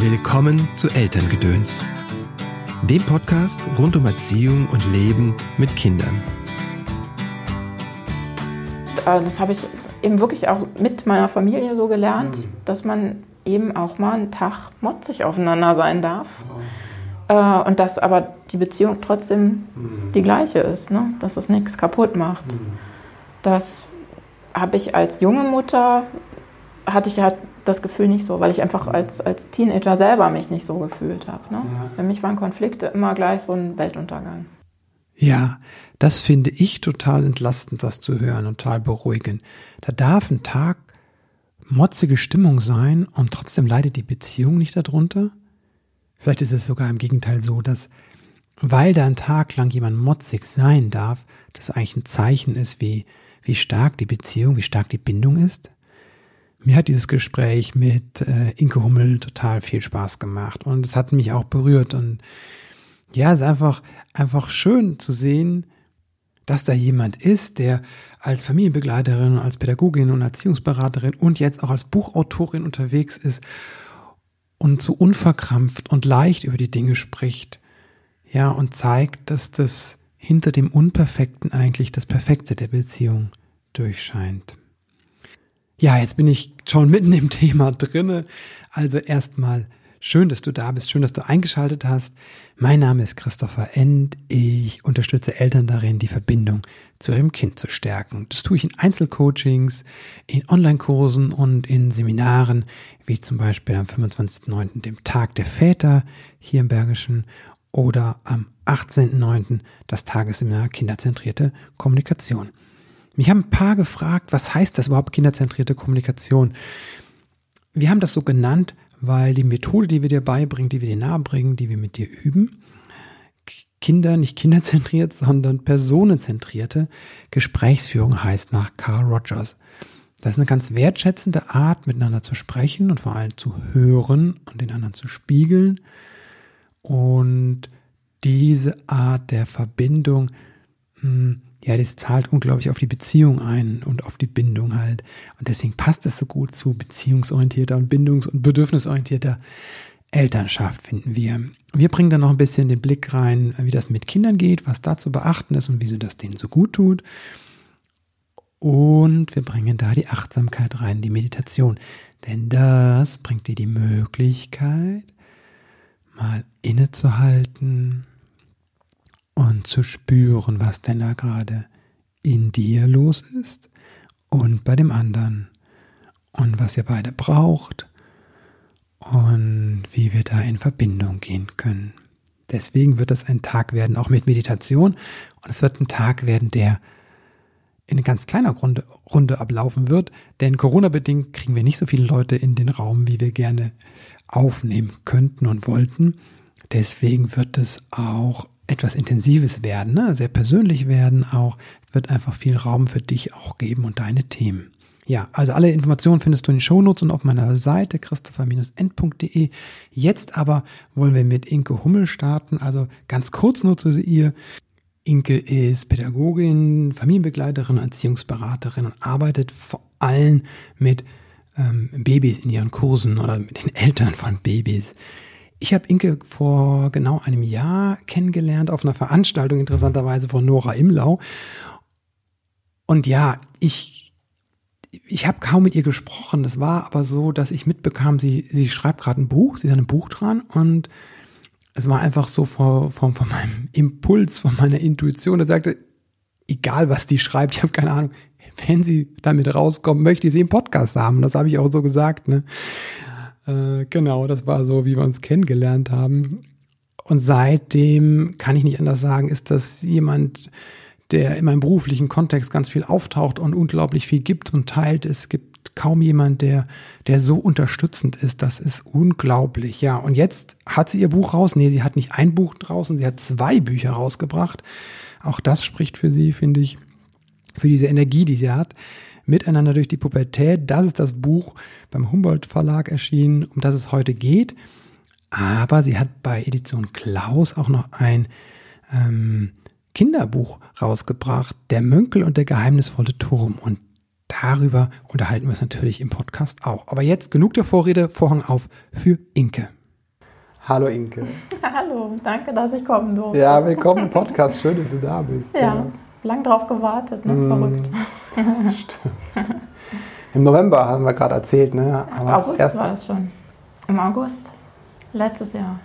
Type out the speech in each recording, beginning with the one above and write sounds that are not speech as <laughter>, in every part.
Willkommen zu Elterngedöns, dem Podcast rund um Erziehung und Leben mit Kindern. Äh, das habe ich eben wirklich auch mit meiner Familie so gelernt, mhm. dass man eben auch mal einen Tag motzig aufeinander sein darf. Oh. Und dass aber die Beziehung trotzdem mhm. die gleiche ist, ne? dass es nichts kaputt macht. Mhm. Das habe ich als junge Mutter, hatte ich halt das Gefühl nicht so, weil ich einfach als, als Teenager selber mich nicht so gefühlt habe. Ne? Ja. Für mich waren Konflikte immer gleich so ein Weltuntergang. Ja, das finde ich total entlastend, das zu hören und total beruhigend. Da darf ein Tag motzige Stimmung sein und trotzdem leidet die Beziehung nicht darunter. Vielleicht ist es sogar im Gegenteil so, dass weil da ein Tag lang jemand motzig sein darf, das eigentlich ein Zeichen ist, wie, wie stark die Beziehung, wie stark die Bindung ist. Mir hat dieses Gespräch mit äh, Inke Hummel total viel Spaß gemacht und es hat mich auch berührt und ja, es ist einfach, einfach schön zu sehen, dass da jemand ist, der als Familienbegleiterin, als Pädagogin und Erziehungsberaterin und jetzt auch als Buchautorin unterwegs ist und so unverkrampft und leicht über die Dinge spricht. Ja, und zeigt, dass das hinter dem Unperfekten eigentlich das Perfekte der Beziehung durchscheint. Ja, jetzt bin ich schon mitten im <laughs> Thema drinne. Also erstmal schön, dass du da bist, schön, dass du eingeschaltet hast. Mein Name ist Christopher End. Ich unterstütze Eltern darin, die Verbindung zu ihrem Kind zu stärken. Das tue ich in Einzelcoachings, in Online-Kursen und in Seminaren, wie zum Beispiel am 25.09., dem Tag der Väter hier im Bergischen oder am 18.09. das Tagesseminar Kinderzentrierte Kommunikation. Mich haben ein paar gefragt, was heißt das überhaupt kinderzentrierte Kommunikation? Wir haben das so genannt, weil die Methode, die wir dir beibringen, die wir dir nahebringen, die wir mit dir üben, Kinder, nicht kinderzentriert, sondern personenzentrierte Gesprächsführung heißt nach Carl Rogers. Das ist eine ganz wertschätzende Art, miteinander zu sprechen und vor allem zu hören und den anderen zu spiegeln. Und diese Art der Verbindung mh, hm, ja, das zahlt unglaublich auf die Beziehung ein und auf die Bindung halt. Und deswegen passt es so gut zu beziehungsorientierter und bindungs- und bedürfnisorientierter Elternschaft, finden wir. Wir bringen dann noch ein bisschen den Blick rein, wie das mit Kindern geht, was da zu beachten ist und wieso das denen so gut tut. Und wir bringen da die Achtsamkeit rein, die Meditation. Denn das bringt dir die Möglichkeit, mal innezuhalten, und zu spüren, was denn da gerade in dir los ist und bei dem anderen und was ihr beide braucht und wie wir da in Verbindung gehen können. Deswegen wird es ein Tag werden, auch mit Meditation und es wird ein Tag werden, der in ganz kleiner Runde, Runde ablaufen wird, denn Corona-bedingt kriegen wir nicht so viele Leute in den Raum, wie wir gerne aufnehmen könnten und wollten. Deswegen wird es auch etwas Intensives werden, ne? sehr persönlich werden auch. Es wird einfach viel Raum für dich auch geben und deine Themen. Ja, also alle Informationen findest du in den Shownotes und auf meiner Seite christopher-end.de. Jetzt aber wollen wir mit Inke Hummel starten. Also ganz kurz nur zu ihr. Inke ist Pädagogin, Familienbegleiterin, Erziehungsberaterin und arbeitet vor allem mit ähm, Babys in ihren Kursen oder mit den Eltern von Babys. Ich habe Inke vor genau einem Jahr kennengelernt auf einer Veranstaltung, interessanterweise von Nora Imlau. Und ja, ich, ich habe kaum mit ihr gesprochen. Es war aber so, dass ich mitbekam, sie, sie schreibt gerade ein Buch, sie hat ein Buch dran und es war einfach so von, von, von meinem Impuls, von meiner Intuition. Er sagte, egal was die schreibt, ich habe keine Ahnung, wenn sie damit rauskommt, möchte ich sie im Podcast haben. Das habe ich auch so gesagt. Ne? Äh, genau, das war so, wie wir uns kennengelernt haben. Und seitdem kann ich nicht anders sagen, ist das jemand, der in meinem beruflichen Kontext ganz viel auftaucht und unglaublich viel gibt und teilt. Es gibt kaum jemand, der, der so unterstützend ist. Das ist unglaublich. Ja, und jetzt hat sie ihr Buch raus. Nee, sie hat nicht ein Buch draußen, sie hat zwei Bücher rausgebracht. Auch das spricht für sie, finde ich, für diese Energie, die sie hat. Miteinander durch die Pubertät. Das ist das Buch beim Humboldt Verlag erschienen, um das es heute geht. Aber sie hat bei Edition Klaus auch noch ein ähm, Kinderbuch rausgebracht, Der Mönkel und der geheimnisvolle Turm. Und darüber unterhalten wir uns natürlich im Podcast auch. Aber jetzt genug der Vorrede, Vorhang auf für Inke. Hallo Inke. <laughs> Hallo, danke, dass ich kommen durfte. Ja, willkommen im Podcast. Schön, dass du da bist. Ja, ja. lang drauf gewartet, ne? Mm, Verrückt. Das stimmt. <laughs> Im November haben wir gerade erzählt, ne? Aber August das war es schon. Im August letztes Jahr,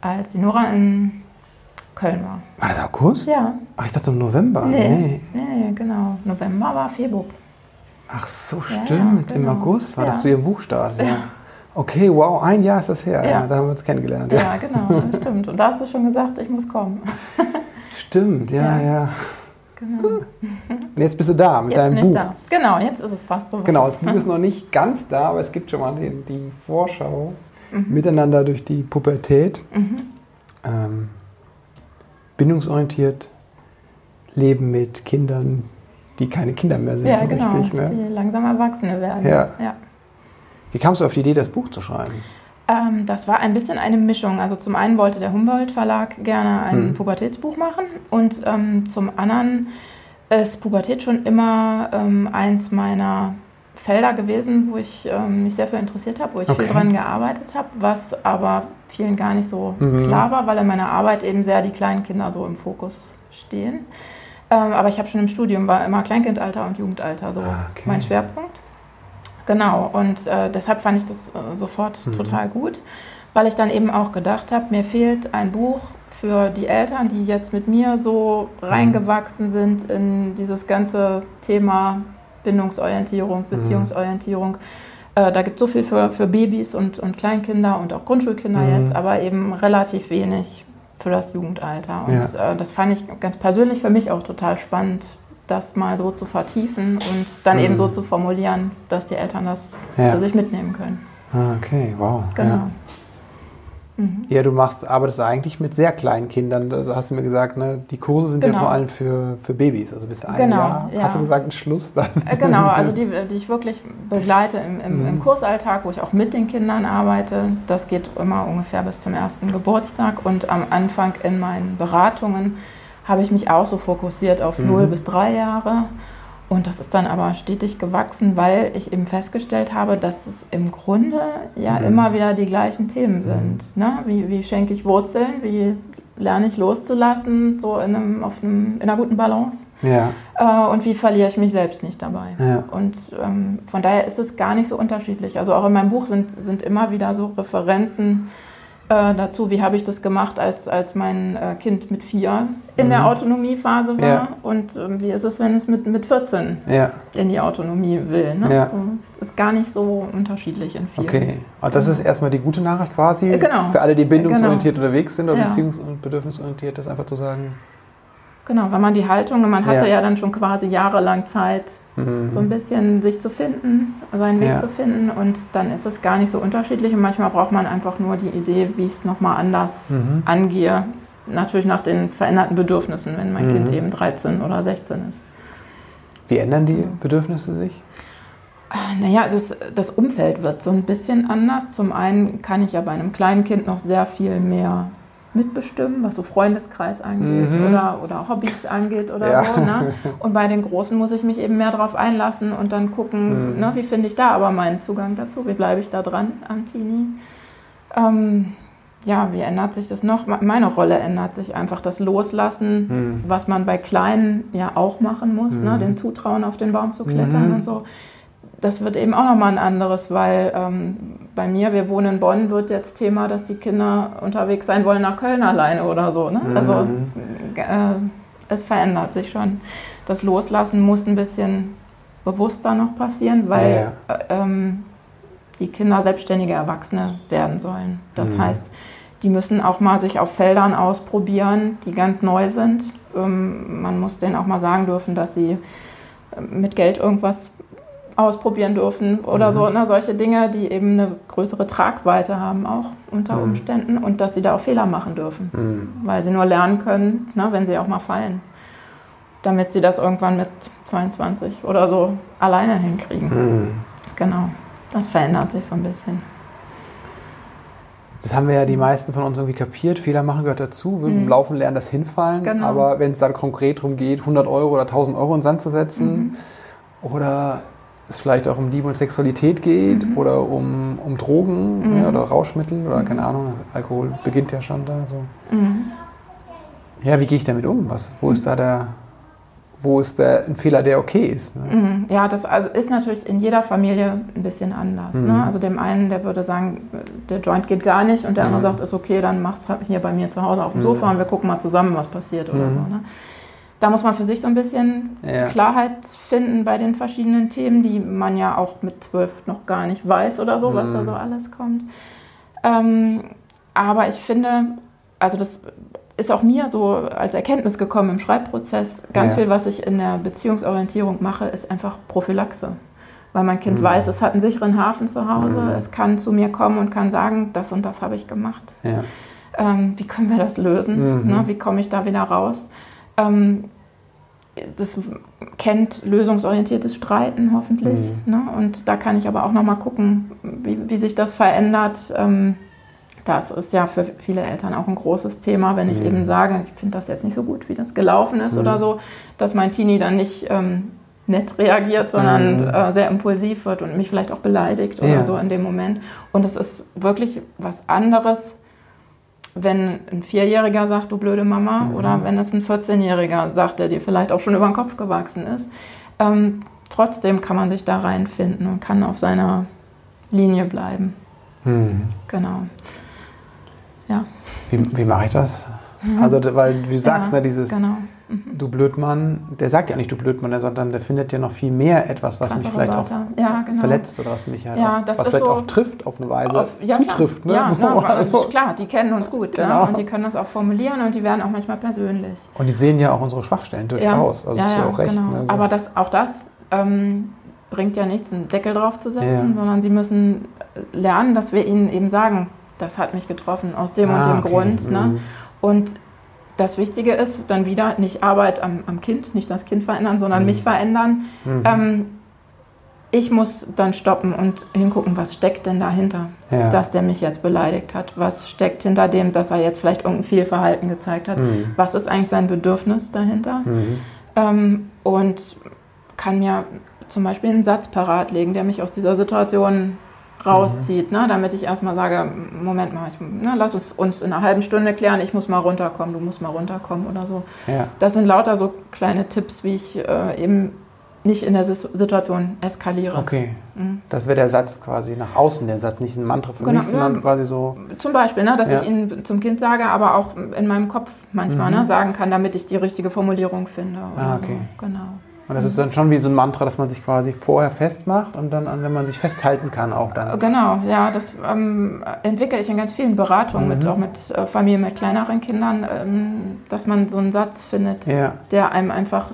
als die Nora in Köln war. War das August? Ja. Ach, ich dachte im November. Nee, nee, nee genau. November war Februar. Ach so, stimmt. Ja, genau. Im August war ja. das zu ihrem Buchstart. Ja. Okay, wow, ein Jahr ist das her. Ja, da haben wir uns kennengelernt. Ja, genau, das stimmt. Und da hast du schon gesagt, ich muss kommen. Stimmt, ja, ja. Genau. Und jetzt bist du da mit jetzt deinem Buch. Da. Genau, jetzt ist es fast so. Genau, das Buch ist noch nicht ganz da, aber es gibt schon mal die, die Vorschau. Mhm. Miteinander durch die Pubertät. Mhm. Ähm, bindungsorientiert leben mit Kindern, die keine Kinder mehr sind, ja, so genau, richtig. Ne? Die langsam Erwachsene werden. Ja. ja. Wie kamst du auf die Idee, das Buch zu schreiben? Ähm, das war ein bisschen eine Mischung. Also zum einen wollte der Humboldt Verlag gerne ein hm. Pubertätsbuch machen und ähm, zum anderen ist Pubertät schon immer ähm, eins meiner Felder gewesen, wo ich ähm, mich sehr für interessiert habe, wo ich okay. viel dran gearbeitet habe, was aber vielen gar nicht so mhm. klar war, weil in meiner Arbeit eben sehr die kleinen Kinder so im Fokus stehen. Ähm, aber ich habe schon im Studium war immer Kleinkindalter und Jugendalter so ah, okay. mein Schwerpunkt. Genau, und äh, deshalb fand ich das äh, sofort mhm. total gut, weil ich dann eben auch gedacht habe, mir fehlt ein Buch für die Eltern, die jetzt mit mir so mhm. reingewachsen sind in dieses ganze Thema Bindungsorientierung, mhm. Beziehungsorientierung. Mhm. Äh, da gibt es so viel für, für Babys und, und Kleinkinder und auch Grundschulkinder mhm. jetzt, aber eben relativ wenig für das Jugendalter. Und ja. äh, das fand ich ganz persönlich für mich auch total spannend, das mal so zu vertiefen und dann mhm. eben so zu formulieren, dass die Eltern das ja. für sich mitnehmen können. Ah, okay, wow. Genau. Ja. Mhm. Ja, du machst, arbeitest eigentlich mit sehr kleinen Kindern. Also hast du mir gesagt, ne, die Kurse sind genau. ja vor allem für, für Babys. Also bis ein genau, Jahr. Ja. Hast du gesagt, ein Schluss dann? Äh, genau, <laughs> also die, die ich wirklich begleite im, im, mhm. im, Kursalltag, wo ich auch mit den Kindern arbeite. Das geht immer ungefähr bis zum ersten Geburtstag. Und am Anfang in meinen Beratungen habe ich mich auch so fokussiert auf mhm. 0 bis 3 Jahre. Und das ist dann aber stetig gewachsen, weil ich eben festgestellt habe, dass es im Grunde ja mhm. immer wieder die gleichen Themen mhm. sind. Ne? Wie, wie schenke ich Wurzeln? Wie lerne ich loszulassen, so in, einem, auf einem, in einer guten Balance? Ja. Äh, und wie verliere ich mich selbst nicht dabei? Ja. Und ähm, von daher ist es gar nicht so unterschiedlich. Also auch in meinem Buch sind, sind immer wieder so Referenzen äh, dazu, wie habe ich das gemacht, als, als mein äh, Kind mit vier in mhm. der Autonomiephase war ja. und äh, wie ist es, wenn es mit, mit 14 ja. in die Autonomie will. Ne? Ja. So, ist gar nicht so unterschiedlich in vielen. Okay, und das ist erstmal die gute Nachricht quasi genau. für alle, die bindungsorientiert genau. unterwegs sind oder beziehungs- und bedürfnisorientiert, das einfach zu sagen. Genau, weil man die Haltung, man hatte ja, dann schon quasi jahrelang Zeit, mhm. so ein bisschen sich zu finden, seinen Weg ja. zu finden. Und dann ist es gar nicht so unterschiedlich. Und manchmal braucht man einfach nur die Idee, wie ich es nochmal anders mhm. angehe. Natürlich nach den veränderten Bedürfnissen, wenn mein mhm. Kind eben 13 oder 16 ist. Wie ändern die Bedürfnisse sich? Naja, das, das Umfeld wird so ein bisschen anders. Zum einen kann ich ja bei einem kleinen Kind noch sehr viel mehr mitbestimmen, was so Freundeskreis angeht mhm. oder, oder Hobbys angeht oder ja. so. Ne? <laughs> Und bei den Großen muss ich mich eben mehr darauf einlassen und dann gucken, mhm. ne, wie finde ich da aber meinen Zugang dazu, wie bleibe ich da dran am Teenie. Ähm, ja, wie ändert sich das noch? Meine Rolle ändert sich einfach. Das Loslassen, mhm. was man bei Kleinen ja auch machen muss, ne? Mhm. den Zutrauen auf den Baum zu klettern mhm. und so das wird eben auch nochmal ein anderes, weil ähm, bei mir, wir wohnen in Bonn, wird jetzt Thema, dass die Kinder unterwegs sein wollen nach Köln alleine oder so. Ne? Also, mhm. Also äh, es verändert sich schon. Das Loslassen muss ein bisschen bewusster noch passieren, weil ja, ja. Äh, ähm, die Kinder selbstständige Erwachsene werden sollen. Das mhm. heißt, die müssen auch mal sich auf Feldern ausprobieren, die ganz neu sind. Ähm, man muss denen auch mal sagen dürfen, dass sie äh, mit Geld irgendwas ausprobieren dürfen oder mhm. so, ne, solche Dinge, die eben eine größere Tragweite haben auch unter mhm. Umständen und dass sie da auch Fehler machen dürfen, mhm. weil sie nur lernen können, ne, wenn sie auch mal fallen, damit sie das irgendwann mit 22 oder so alleine hinkriegen. Mhm. Genau, das verändert sich so ein bisschen. Das haben wir ja die meisten von uns irgendwie kapiert. Fehler machen gehört dazu. Wir mhm. Laufen lernen das Hinfallen. Genau. Aber wenn es dann konkret darum geht, 100 Euro oder 1000 Euro in den Sand zu setzen mhm. oder es vielleicht auch um Liebe und Sexualität geht mhm. oder um, um Drogen mhm. ja, oder Rauschmittel oder keine Ahnung, Alkohol beginnt ja schon da so. Mhm. Ja, wie gehe ich damit um? Was, wo ist da der, wo ist der ein Fehler, der okay ist? Ne? Mhm. Ja, das also ist natürlich in jeder Familie ein bisschen anders. Ne? Mhm. Also dem einen, der würde sagen, der Joint geht gar nicht und der andere mhm. sagt, ist okay, dann mach's halt hier bei mir zu Hause auf dem Sofa und wir gucken mal zusammen, was passiert oder so. Ne? Da muss man für sich so ein bisschen ja. Klarheit finden bei den verschiedenen Themen, die man ja auch mit zwölf noch gar nicht weiß oder so, was da so alles kommt. Ähm, aber ich finde, also das ist auch mir so als Erkenntnis gekommen im Schreibprozess. Ganz ja. viel, was ich in der Beziehungsorientierung mache, ist einfach Prophylaxe. Weil mein Kind mhm. weiß, es hat einen sicheren Hafen zu Hause, mhm. es kann zu mir kommen und kann sagen, das und das habe ich gemacht. Ja. Ähm, wie können wir das lösen? Mhm. Ne, wie komme ich da wieder raus? Ähm, das kennt lösungsorientiertes Streiten hoffentlich. Mhm. Ne? Und da kann ich aber auch nochmal gucken, wie, wie, sich das verändert. Ähm, das ist ja für viele Eltern auch ein großes Thema, wenn ich mhm. eben sage, ich finde das jetzt nicht so gut, wie das gelaufen ist mhm. oder so, dass mein Teenie dann nicht ähm, nett reagiert, sondern mhm. äh, sehr impulsiv wird und mich vielleicht auch beleidigt oder ja. so in dem Moment. Und es ist wirklich was anderes, wenn ein Vierjähriger sagt, du blöde Mama, mhm. oder wenn es ein 14-Jähriger sagt, der dir vielleicht auch schon über den Kopf gewachsen ist. Ähm, trotzdem kann man sich da reinfinden und kann auf seiner Linie bleiben. Mhm. Genau. Ja. Wie, wie mache ich das? Mhm. Also, weil du sagst, ja, ne, dieses genau. Mhm. du Blödmann, der sagt ja nicht du Blödmann, sondern der findet ja noch viel mehr etwas, was Krassere mich vielleicht Wörter. auch ja, genau. verletzt oder was mich halt ja, auch, was vielleicht so auch trifft auf eine Weise, auf, ja, zutrifft. Ne? Ja, so, na, also. klar, die kennen uns gut genau. und die können das auch formulieren und die werden auch manchmal persönlich. Und die sehen ja auch unsere Schwachstellen durchaus. Also ja, ist ja auch recht. Genau. Ne, so. Aber das, auch das ähm, bringt ja nichts, einen Deckel drauf zu setzen, sondern sie müssen lernen, dass wir ihnen eben sagen, das hat mich getroffen aus dem ah, und dem okay. Grund. Ne? Mhm. Und das Wichtige ist dann wieder nicht Arbeit am, am Kind, nicht das Kind verändern, sondern mhm. mich verändern. Mhm. Ähm, ich muss dann stoppen und hingucken, was steckt denn dahinter, ja. dass der mich jetzt beleidigt hat. Was steckt hinter dem, dass er jetzt vielleicht irgendein Fehlverhalten gezeigt hat? Mhm. Was ist eigentlich sein Bedürfnis dahinter? Mhm. Ähm, und kann mir zum Beispiel einen Satz parat legen, der mich aus dieser Situation rauszieht, mhm. ne, damit ich erstmal sage, Moment mal, ich, ne, lass uns uns in einer halben Stunde klären, ich muss mal runterkommen, du musst mal runterkommen oder so. Ja. Das sind lauter so kleine Tipps, wie ich äh, eben nicht in der Situation eskaliere. Okay. Mhm. Das wäre der Satz quasi nach außen, der Satz, nicht ein Mantra für genau, mich, sondern ja, quasi so. Zum Beispiel, ne, dass ja. ich ihn zum Kind sage, aber auch in meinem Kopf manchmal mhm. ne, sagen kann, damit ich die richtige Formulierung finde. ah, okay. So. Genau. Und das ist dann schon wie so ein Mantra, dass man sich quasi vorher festmacht und dann, wenn man sich festhalten kann, auch dann. Genau, ja, das ähm, entwickle ich in ganz vielen Beratungen, mhm. mit, auch mit äh, Familien mit kleineren Kindern, ähm, dass man so einen Satz findet, ja. der einem einfach,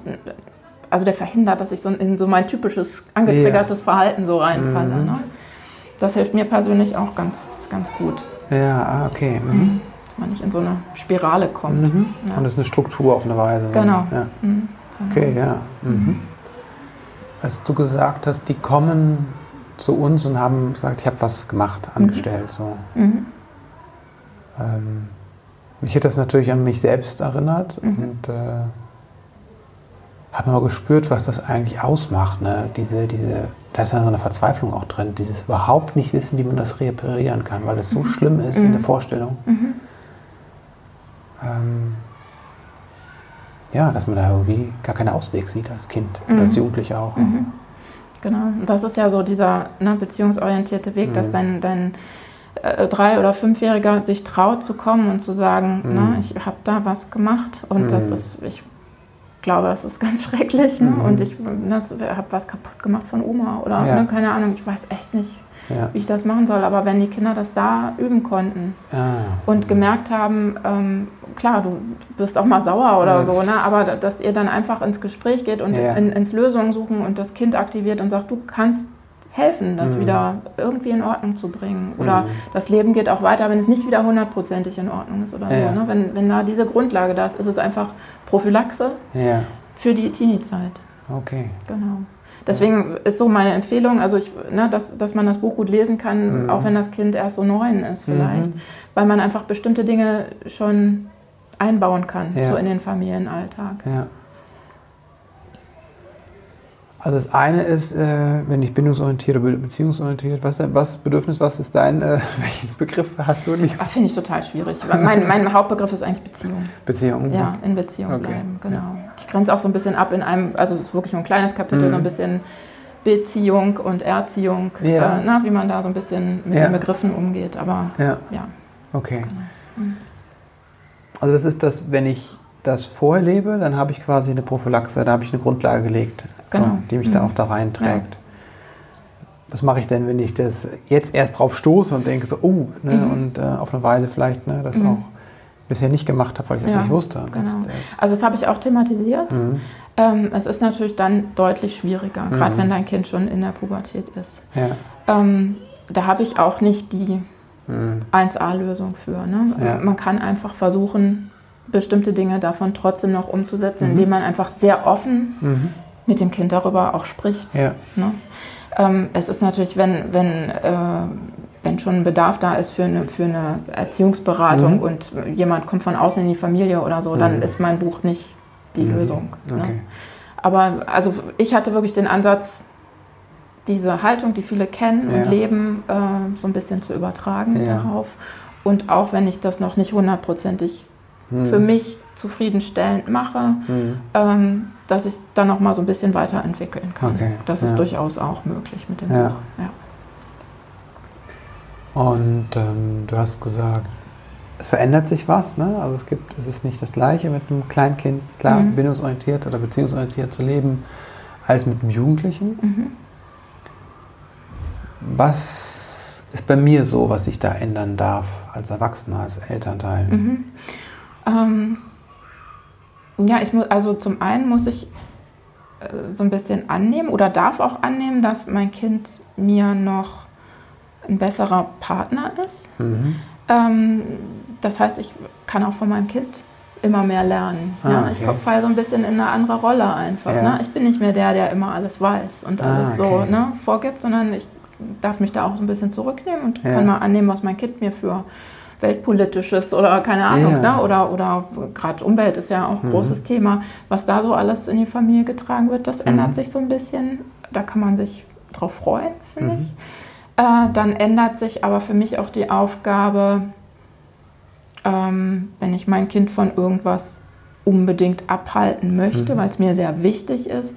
also der verhindert, dass ich so in so mein typisches angetriggertes ja. Verhalten so reinfalle. Mhm. Ne? Das hilft mir persönlich auch ganz, ganz gut. Ja, ah, okay. Mhm. mhm. Dass man nicht in so eine Spirale kommt. Mhm. Ja. Und das ist eine Struktur auf eine Weise. Genau. Ja. Okay, ja. Mhm. Als du gesagt hast, die kommen zu uns und haben gesagt, ich habe was gemacht, mhm. angestellt. So. Mhm. Ähm, mich hat das natürlich an mich selbst erinnert mhm. und äh, habe mal gespürt, was das eigentlich ausmacht. Ne? Diese, diese, da ist ja so eine Verzweiflung auch drin, dieses überhaupt nicht wissen, wie man das reparieren kann, weil es so mhm. schlimm ist in der mhm. Vorstellung. Ähm, ja, dass man da irgendwie gar keinen Ausweg sieht als Kind mhm. oder als Jugendlicher auch. Mhm. Genau, und das ist ja so dieser ne, beziehungsorientierte Weg, mhm. dass dein, dein äh, drei- oder fünfjähriger sich traut zu kommen und zu sagen, mhm. ne, ich habe da was gemacht und das mhm. ist, ich glaube, das ist <laughs> ganz schrecklich ne? und ich habe was kaputt gemacht von Oma oder ja. ne, keine Ahnung, ich weiß echt nicht, ja. wie ich das machen soll. Aber wenn die Kinder das da üben konnten ah. und gemerkt haben, ähm, klar, du bist auch mal sauer oder mhm. so, ne? aber dass ihr dann einfach ins Gespräch geht und ja. in, ins Lösungen suchen und das Kind aktiviert und sagt, du kannst helfen, das mhm. wieder irgendwie in Ordnung zu bringen. Oder mhm. das Leben geht auch weiter, wenn es nicht wieder hundertprozentig in Ordnung ist oder ja. so. Ne? Wenn, wenn da diese Grundlage da ist, ist es einfach Prophylaxe für die Teenie-Zeit. Okay. Genau. Deswegen ist so meine Empfehlung, also ich, ne, dass, dass man das Buch gut lesen kann, mhm. auch wenn das Kind erst so neun ist vielleicht, mhm. weil man einfach bestimmte Dinge schon einbauen kann, ja. so in den Familienalltag. Ja. Also das eine ist, äh, wenn ich bindungsorientiert oder beziehungsorientiert, was, was Bedürfnis, was ist dein, äh, <laughs> welchen Begriff hast du nicht? Finde ich total schwierig. Mein, mein, Hauptbegriff ist eigentlich Beziehung. Beziehung? Ja, in Beziehung okay. bleiben, genau. Ja. Ich grenze auch so ein bisschen ab in einem, also es ist wirklich nur ein kleines Kapitel, mhm. so ein bisschen Beziehung und Erziehung, ja. äh, na, wie man da so ein bisschen mit ja. den Begriffen umgeht, aber ja. ja. Okay. Genau. Mhm. Also das ist das, wenn ich das vorlebe, dann habe ich quasi eine Prophylaxe, da habe ich eine Grundlage gelegt, genau. so, die mich mhm. da auch da reinträgt. Ja. Was mache ich denn, wenn ich das jetzt erst drauf stoße und denke so, oh, ne, mhm. und äh, auf eine Weise vielleicht ne, das mhm. auch bisher nicht gemacht habe, weil ich es ja, nicht wusste. Genau. Jetzt, äh, also das habe ich auch thematisiert. Mhm. Ähm, es ist natürlich dann deutlich schwieriger, gerade mhm. wenn dein Kind schon in der Pubertät ist. Ja. Ähm, da habe ich auch nicht die 1A-Lösung mhm. für. Ne? Ja. Man kann einfach versuchen, bestimmte Dinge davon trotzdem noch umzusetzen, mhm. indem man einfach sehr offen mhm. Mit dem Kind darüber auch spricht. Ja. Ne? Ähm, es ist natürlich, wenn, wenn, äh, wenn schon ein Bedarf da ist für eine, für eine Erziehungsberatung mhm. und jemand kommt von außen in die Familie oder so, dann mhm. ist mein Buch nicht die mhm. Lösung. Ne? Okay. Ne? Aber also ich hatte wirklich den Ansatz, diese Haltung, die viele kennen ja. und leben, äh, so ein bisschen zu übertragen ja. darauf. Und auch wenn ich das noch nicht hundertprozentig hm. für mich zufriedenstellend mache, hm. ähm, dass ich es dann noch mal so ein bisschen weiterentwickeln kann. Okay. Das ist ja. durchaus auch möglich mit dem ja. Buch. Ja. Und ähm, du hast gesagt, es verändert sich was, ne? Also es gibt, es ist nicht das Gleiche mit einem Kleinkind, klar, mhm. bindungsorientiert oder beziehungsorientiert zu leben, als mit einem Jugendlichen. Mhm. Was ist bei mir so, was ich da ändern darf als Erwachsener, als Elternteil? Mhm. Ähm, ja, ich muss, also zum einen muss ich äh, so ein bisschen annehmen oder darf auch annehmen, dass mein Kind mir noch ein besserer Partner ist. Mhm. Ähm, das heißt, ich kann auch von meinem Kind immer mehr lernen. Ah, ja, okay. Ich falle so ein bisschen in eine andere Rolle einfach. Ja. Ne? Ich bin nicht mehr der, der immer alles weiß und ah, alles ah, okay. so ne, vorgibt, sondern ich darf mich da auch so ein bisschen zurücknehmen und ja. kann mal annehmen, was mein Kind mir für weltpolitisches oder keine Ahnung, ja. ne? oder, oder gerade Umwelt ist ja auch ein mhm. großes Thema, was da so alles in die Familie getragen wird, das mhm. ändert sich so ein bisschen. Da kann man sich drauf freuen, finde mhm. ich. Äh, dann ändert sich aber für mich auch die Aufgabe, ähm, wenn ich mein Kind von irgendwas unbedingt abhalten möchte, mhm. weil es mir sehr wichtig ist,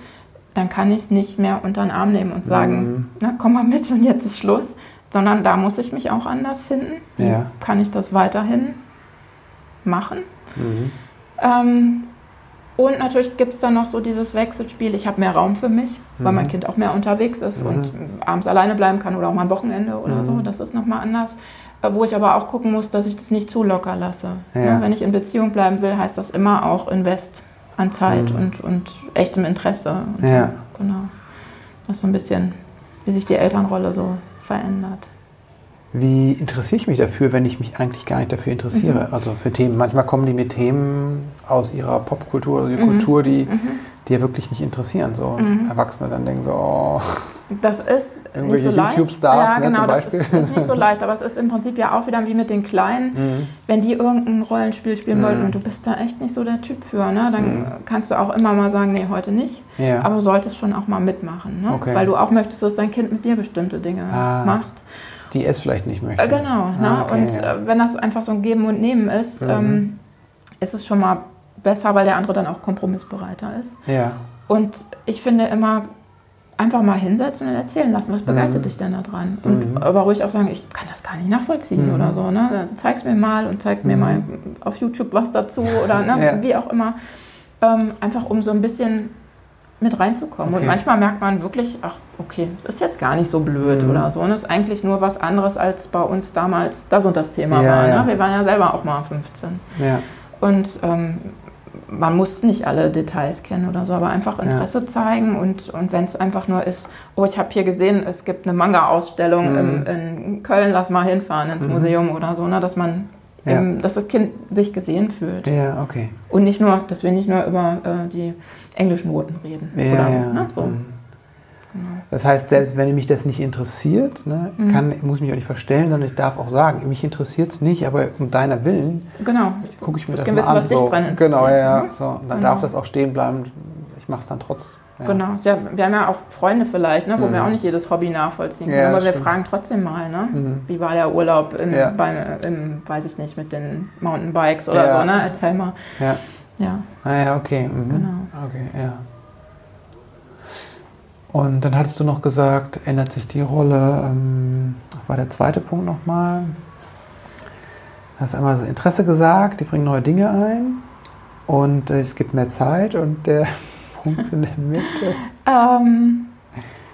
dann kann ich es nicht mehr unter den Arm nehmen und sagen, mhm. na, komm mal mit und jetzt ist Schluss, sondern da muss ich mich auch anders finden. Ja. Kann ich das weiterhin machen? Mhm. Ähm, und natürlich gibt es dann noch so dieses Wechselspiel. Ich habe mehr Raum für mich, mhm. weil mein Kind auch mehr unterwegs ist mhm. und abends alleine bleiben kann oder auch mal ein Wochenende oder mhm. so. Das ist nochmal anders. Äh, wo ich aber auch gucken muss, dass ich das nicht zu locker lasse. Ja. Ja, wenn ich in Beziehung bleiben will, heißt das immer auch Invest an Zeit mhm. und, und echtem Interesse. Und ja. Genau. Das ist so ein bisschen, wie sich die Elternrolle so verändert. Wie interessiere ich mich dafür, wenn ich mich eigentlich gar nicht dafür interessiere? Mhm. Also für Themen. Manchmal kommen die mit Themen aus ihrer Popkultur, also die mhm. Kultur, die, mhm. Die ja wirklich nicht interessieren. So mhm. Erwachsene dann denken so, oh. Das ist irgendwelche so YouTube-Stars, ja, ne, genau, zum Beispiel. Das ist, ist, nicht so leicht, aber es ist im Prinzip ja auch wieder wie mit den Kleinen. Mhm. Wenn die irgendein Rollenspiel spielen wollten mhm. und du bist da echt nicht so der Typ für, ne, dann kannst du auch immer mal sagen, nee, heute nicht. Ja. Aber du solltest schon auch mal mitmachen, ne? Okay. weil du auch möchtest, dass dein Kind mit dir bestimmte Dinge ah. macht die es vielleicht nicht möchte. Äh, genau. Ah, ne? okay, und ja. Äh, wenn das einfach so ein Geben und Nehmen ist, mhm. ähm, ist es schon mal besser, weil der andere dann auch kompromissbereiter ist. Ja. Und ich finde immer, einfach mal hinsetzen und erzählen lassen, was begeistert mhm. dich denn da dran? Und mhm. aber ruhig auch sagen, ich kann das gar nicht nachvollziehen mhm. oder so. Ne? Zeig's mir mal und zeig mir mhm. mal auf YouTube was dazu oder ne? ja. wie auch immer. Ähm, einfach um so ein bisschen mit reinzukommen. Okay. Und manchmal merkt man wirklich, ach, okay, es ist jetzt gar nicht so blöd mhm. oder so. Und es ist eigentlich nur was anderes, als bei uns damals das und das Thema ja, war. Ne? Ja. Wir waren ja selber auch mal 15. Ja. Und ähm, man muss nicht alle Details kennen oder so, aber einfach Interesse ja. zeigen und, und wenn es einfach nur ist, oh, ich habe hier gesehen, es gibt eine Manga-Ausstellung mhm. in Köln, lass mal hinfahren ins mhm. Museum oder so, ne, dass man ja. Eben, dass das Kind sich gesehen fühlt. Ja, okay. Und nicht nur, dass wir nicht nur über äh, die englischen Noten reden ja, oder so. Ne? so. Mhm. Genau. Das heißt, selbst wenn mich das nicht interessiert, ne, mhm. kann, muss ich mich auch nicht verstellen, sondern ich darf auch sagen, mich interessiert es nicht, aber um deiner Willen genau. gucke ich mir das mal wissen, an. Was so. Dran genau, ja, ja. Mhm. So. Und dann genau. darf das auch stehen bleiben. Ich mache es dann trotz. Ja. Genau. Ja, wir haben ja auch Freunde vielleicht, ne, wo mhm. wir auch nicht jedes Hobby nachvollziehen können. Ja, aber wir fragen trotzdem mal, ne? Mhm. Wie war der Urlaub im, beim, im, weiß ich nicht, mit den Mountainbikes oder so, ne? Erzähl mal. Ja. Ja. Ah ja, okay. Mhm. Genau. Okay, ja. Und dann hattest du noch gesagt, ändert sich die Rolle. Ähm, war der zweite Punkt nochmal. Du hast einmal das Interesse gesagt, die bringen neue Dinge ein und äh, es gibt mehr Zeit und der <laughs> Punkt in der Mitte. Ähm,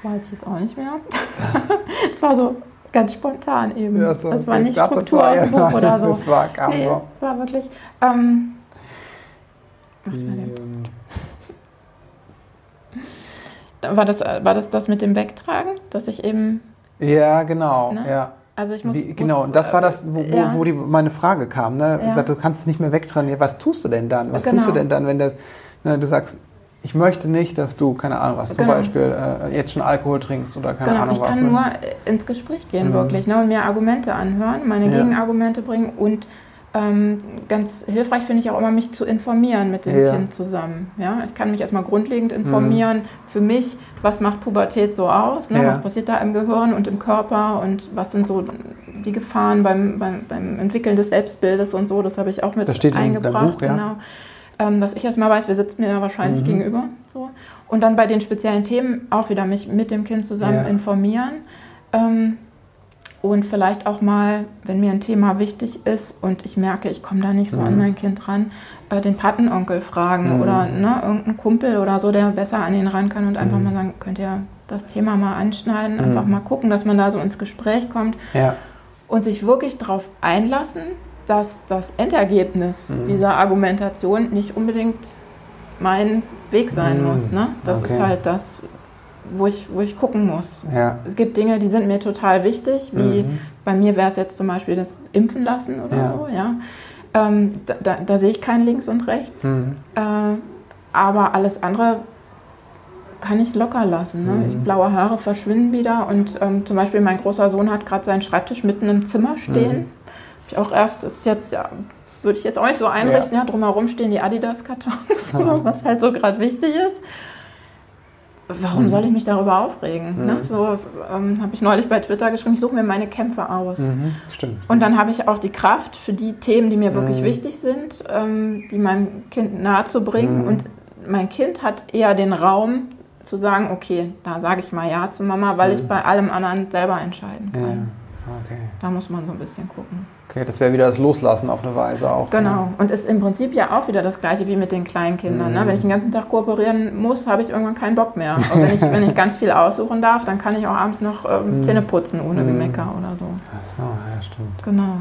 weiß ich jetzt auch nicht mehr. <laughs> Es war so ganz spontan eben. Ja, so, das war nicht dachte, Struktur war, aus dem Buch <laughs> oder so. Das war, kam nee, so. Es war wirklich. Ähm, was war denn? War das, war das das mit dem Wegtragen, dass ich eben. Ja, genau. Ne? Ja. Also ich muss, die, genau, und das war das, wo, ja. wo die, meine Frage kam. Ne? Ja. Gesagt, du kannst es nicht mehr wegtragen. Was tust du denn dann? Was genau. tust du denn dann, wenn der, ne, du sagst, ich möchte nicht, dass du, keine Ahnung was, genau. zum Beispiel äh, jetzt schon Alkohol trinkst oder keine genau. Ahnung ich was. Ich kann ne? nur ins Gespräch gehen, mhm. wirklich, ne? und mir Argumente anhören, meine ja. Gegenargumente bringen und ähm, ganz hilfreich finde ich auch immer, mich zu informieren mit dem ja. Kind zusammen. Ja? Ich kann mich erstmal grundlegend informieren mhm. für mich, was macht Pubertät so aus, ne? Ja. was passiert da im Gehirn und im Körper und was sind so die Gefahren beim, beim, beim Entwickeln des Selbstbildes und so. Das habe ich auch mit das steht eingebracht. In Buch, ja. genau. Ähm, dass ich erstmal weiß, wer sitzt mir da wahrscheinlich mhm. gegenüber. So. Und dann bei den speziellen Themen auch wieder mich mit dem Kind zusammen informieren. Ähm, und vielleicht auch mal, wenn mir ein Thema wichtig ist und ich merke, ich komme da nicht so mhm. an mein Kind ran, äh, den Patenonkel fragen mhm. oder ne, irgendeinen Kumpel oder so, der besser an ihn ran kann und einfach mhm. mal sagen, könnt ihr das Thema mal anschneiden, einfach mhm. mal gucken, dass man da so ins Gespräch kommt ja. und sich wirklich darauf einlassen, dass das Endergebnis mhm. dieser Argumentation nicht unbedingt mein Weg sein muss. Ne? Das okay. ist halt das, wo ich, wo ich gucken muss. Ja. Es gibt Dinge, die sind mir total wichtig, wie mhm. bei mir wäre es jetzt zum Beispiel das Impfen lassen oder ja. so. Ja? Ähm, da, da, da, sehe ich kein Links und Rechts. Mhm. Äh, aber alles andere kann ich locker lassen. Ne? Mhm. blaue Haare verschwinden wieder und ähm, zum Beispiel mein großer Sohn hat gerade seinen Schreibtisch mitten im Zimmer stehen. Mhm. Ich auch erst, ist jetzt ja, würde ich jetzt auch nicht so einrichten. Ja. ja drumherum stehen die Adidas-Kartons, <laughs> was halt so gerade wichtig ist warum mhm. soll ich mich darüber aufregen? Mhm. Ne? So ähm, habe ich neulich bei Twitter geschrieben, ich suche mir meine Kämpfe aus. Mhm. Stimmt. Und dann habe ich auch die Kraft für die Themen, die mir wirklich mhm. wichtig sind, ähm, die meinem Kind nahe zu bringen. Mhm. Und mein Kind hat eher den Raum zu sagen, okay, da sage ich mal Ja zu Mama, weil ich mhm. bei allem anderen selber entscheiden kann. Ja. Okay. Da muss man so ein bisschen gucken. Okay, das wäre wieder das Loslassen auf eine Weise auch. Genau. Ne? Und ist im Prinzip ja auch wieder das Gleiche wie mit den kleinen Kindern. Ne? Mhm. Ne? Wenn ich den ganzen Tag kooperieren muss, habe ich irgendwann keinen Bock mehr. Und wenn ich, wenn ich ganz viel aussuchen darf, dann kann ich auch abends noch ähm, mhm. Zähne putzen ohne mhm. Gemecker oder so. Ach so, ja, stimmt. Genau.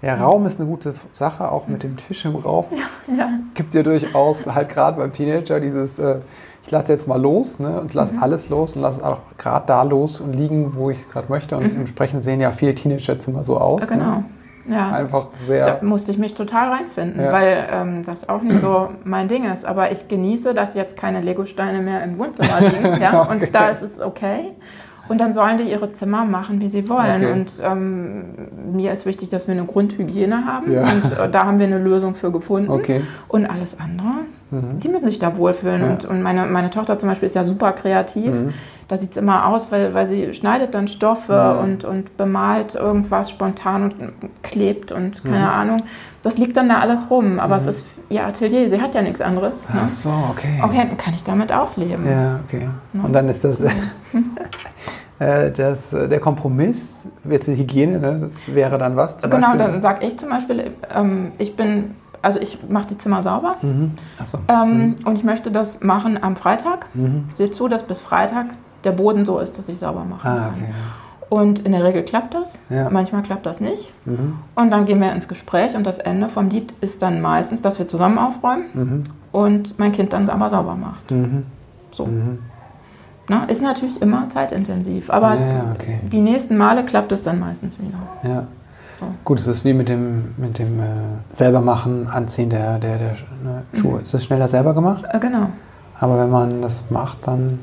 Ja, Raum ist eine gute Sache, auch mit dem Tisch im Raum. Ja, ja. Gibt ja durchaus halt gerade beim Teenager dieses, äh, ich lasse jetzt mal los ne, und lasse mhm. alles los und lasse auch gerade da los und liegen, wo ich gerade möchte. Und mhm. entsprechend sehen ja viele Teenager-Zimmer so aus. Ja, genau. Ne? Ja. Einfach sehr. Da musste ich mich total reinfinden, ja. weil ähm, das auch nicht so mein Ding ist. Aber ich genieße, dass jetzt keine Legosteine mehr im Wohnzimmer liegen. <laughs> ja? okay. Und da ist es okay. Und dann sollen die ihre Zimmer machen, wie sie wollen. Okay. Und ähm, mir ist wichtig, dass wir eine Grundhygiene haben. Ja. Und äh, da haben wir eine Lösung für gefunden. Okay. Und alles andere, mhm. die müssen sich da wohlfühlen. Ja. Und, und meine, meine Tochter zum Beispiel ist ja super kreativ. Mhm. Da sieht es immer aus, weil, weil sie schneidet dann Stoffe mhm. und, und bemalt irgendwas spontan und klebt und keine mhm. Ahnung. Das liegt dann da alles rum. Aber es mhm. ist ihr Atelier. Sie hat ja nichts anderes. Ne? Ach so, okay. Okay, dann kann ich damit auch leben. Ja, okay. Ne? Und dann ist das... <laughs> <laughs> Äh, das, äh, der Kompromiss, jetzt Hygiene, ne, wäre dann was? genau, Beispiel? dann sage ich zum Beispiel, ähm, ich bin, also ich mache die Zimmer sauber mhm. so. ähm, mhm. und ich möchte das machen am Freitag. Mhm. Sehe zu, dass bis Freitag der Boden so ist, dass ich sauber mache. Ah, okay. Und in der Regel klappt das, ja. manchmal klappt das nicht. Mhm. Und dann gehen wir ins Gespräch und das Ende vom Lied ist dann meistens, dass wir zusammen aufräumen mhm. und mein Kind dann aber sauber macht. Mhm. So. Na, ist natürlich immer zeitintensiv, aber ja, okay. die nächsten Male klappt es dann meistens wieder. Ja. So. Gut, es ist wie mit dem, mit dem äh, selbermachen, Anziehen der, der, der ne, Schuhe. Mhm. Ist das schneller selber gemacht? Äh, genau. Aber wenn man das macht, dann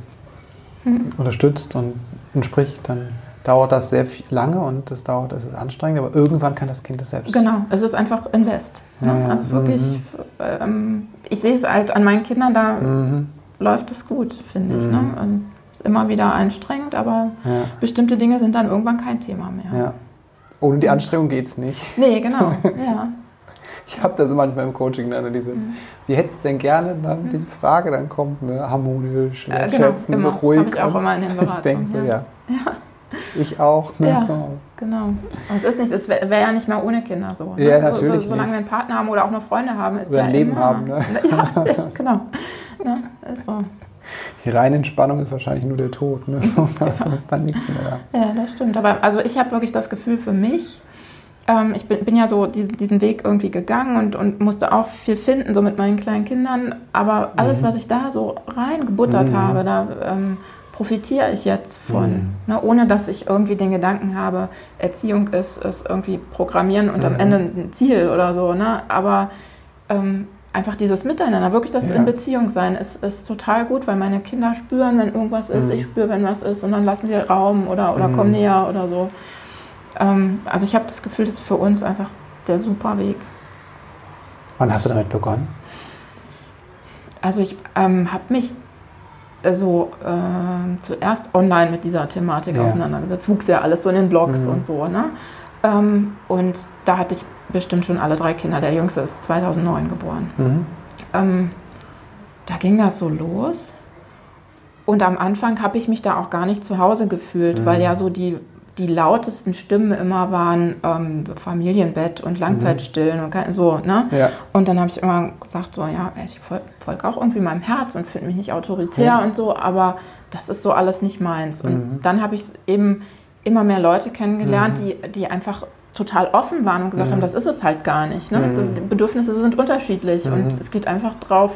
mhm. unterstützt und entspricht, dann dauert das sehr lange und das dauert, es ist anstrengend, aber irgendwann kann das Kind das selbst. Genau, es ist einfach Invest. Ne? Ja, ja. Also wirklich, mhm. ähm, ich sehe es halt an meinen Kindern da. Mhm läuft es gut, finde ich. Ne? Also, ist immer wieder anstrengend, aber Ja. bestimmte Dinge sind dann irgendwann kein Thema mehr. Ja. Ohne die Anstrengung geht es nicht. Nee, genau. <laughs> ja. Ich habe das manchmal im Coaching, ne, diese, Mhm. wie hättest du denn gerne, dann diese Frage dann kommt, ne, harmonisch, Äh, genau, wertschätzend, immer. ruhig. Ich auch immer in den <laughs> Ich Beratungen. denke so, ja. ja. Ich auch. Ne, Ja. so. Genau. Aber es ist nicht, es wäre wär ja nicht mal ohne Kinder so. Ne? Ja, So- natürlich So, solange nicht. wir einen Partner haben oder auch nur Freunde haben, ist Oder ja ein Leben immer, haben, ne? <laughs> Ja, ja, genau. Ja, ist so. Die reine Entspannung ist wahrscheinlich nur der Tod. Ne? <laughs> So, das ist dann nichts mehr da. Ja, das stimmt. Aber also ich habe wirklich das Gefühl für mich, ähm, ich bin, bin ja so diesen, diesen Weg irgendwie gegangen und, und musste auch viel finden, so mit meinen kleinen Kindern. Aber alles, was ich da so reingebuttert Mhm. habe, da ähm, profitiere ich jetzt von. Mhm. Ne? Ohne dass ich irgendwie den Gedanken habe, Erziehung ist, ist irgendwie Programmieren und am Mhm. Ende ein Ziel oder so. Ne? Aber ähm, einfach dieses Miteinander, wirklich das Ja. in Beziehung sein, ist, ist total gut, weil meine Kinder spüren, wenn irgendwas ist, Mhm. ich spüre, wenn was ist und dann lassen die Raum oder, oder Mhm. kommen näher oder so. Ähm, also ich habe das Gefühl, das ist für uns einfach der super Weg. Wann hast du damit begonnen? Also ich ähm, habe mich äh, so ähm, zuerst online mit dieser Thematik Ja. auseinandergesetzt. Wuchs ja alles so in den Blogs Mhm. und so. Ne? Ähm, und da hatte ich bestimmt schon alle drei Kinder. Der jüngste ist 2009 geboren. Mhm. Ähm, da ging das so los. Und am Anfang habe ich mich da auch gar nicht zu Hause gefühlt, Mhm. weil ja so die, die lautesten Stimmen immer waren ähm, Familienbett und Langzeitstillen und kein- so. Ne? Ja. Und dann habe ich immer gesagt, so, ja, ich fol- folge auch irgendwie meinem Herz und finde mich nicht autoritär Ja. und so, aber das ist so alles nicht meins. Und Mhm. dann habe ich eben immer mehr Leute kennengelernt, Mhm. die, die einfach total offen waren und gesagt Mhm. haben, das ist es halt gar nicht. Ne? Mhm. Also Bedürfnisse sind unterschiedlich Mhm. und es geht einfach drauf,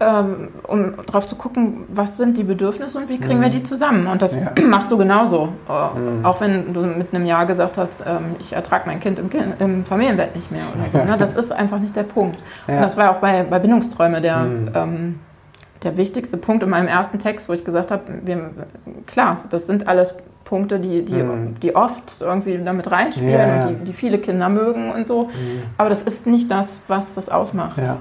ähm, um drauf zu gucken, was sind die Bedürfnisse und wie kriegen Mhm. wir die zusammen. Und das Ja. <clears throat> machst du genauso. Äh, Mhm. Auch wenn du mit einem Jahr gesagt hast, ähm, ich ertrage mein Kind im, Kind im Familienbett nicht mehr oder so. Ne? <laughs> Das ist einfach nicht der Punkt. Ja. Und das war auch bei, bei Bindungsträume der, Mhm. ähm, der wichtigste Punkt in meinem ersten Text, wo ich gesagt habe, wir, klar, das sind alles Punkte, die, die, Mhm. die oft irgendwie damit reinspielen ja. und die, die viele Kinder mögen und so. Mhm. Aber das ist nicht das, was das ausmacht. Ja.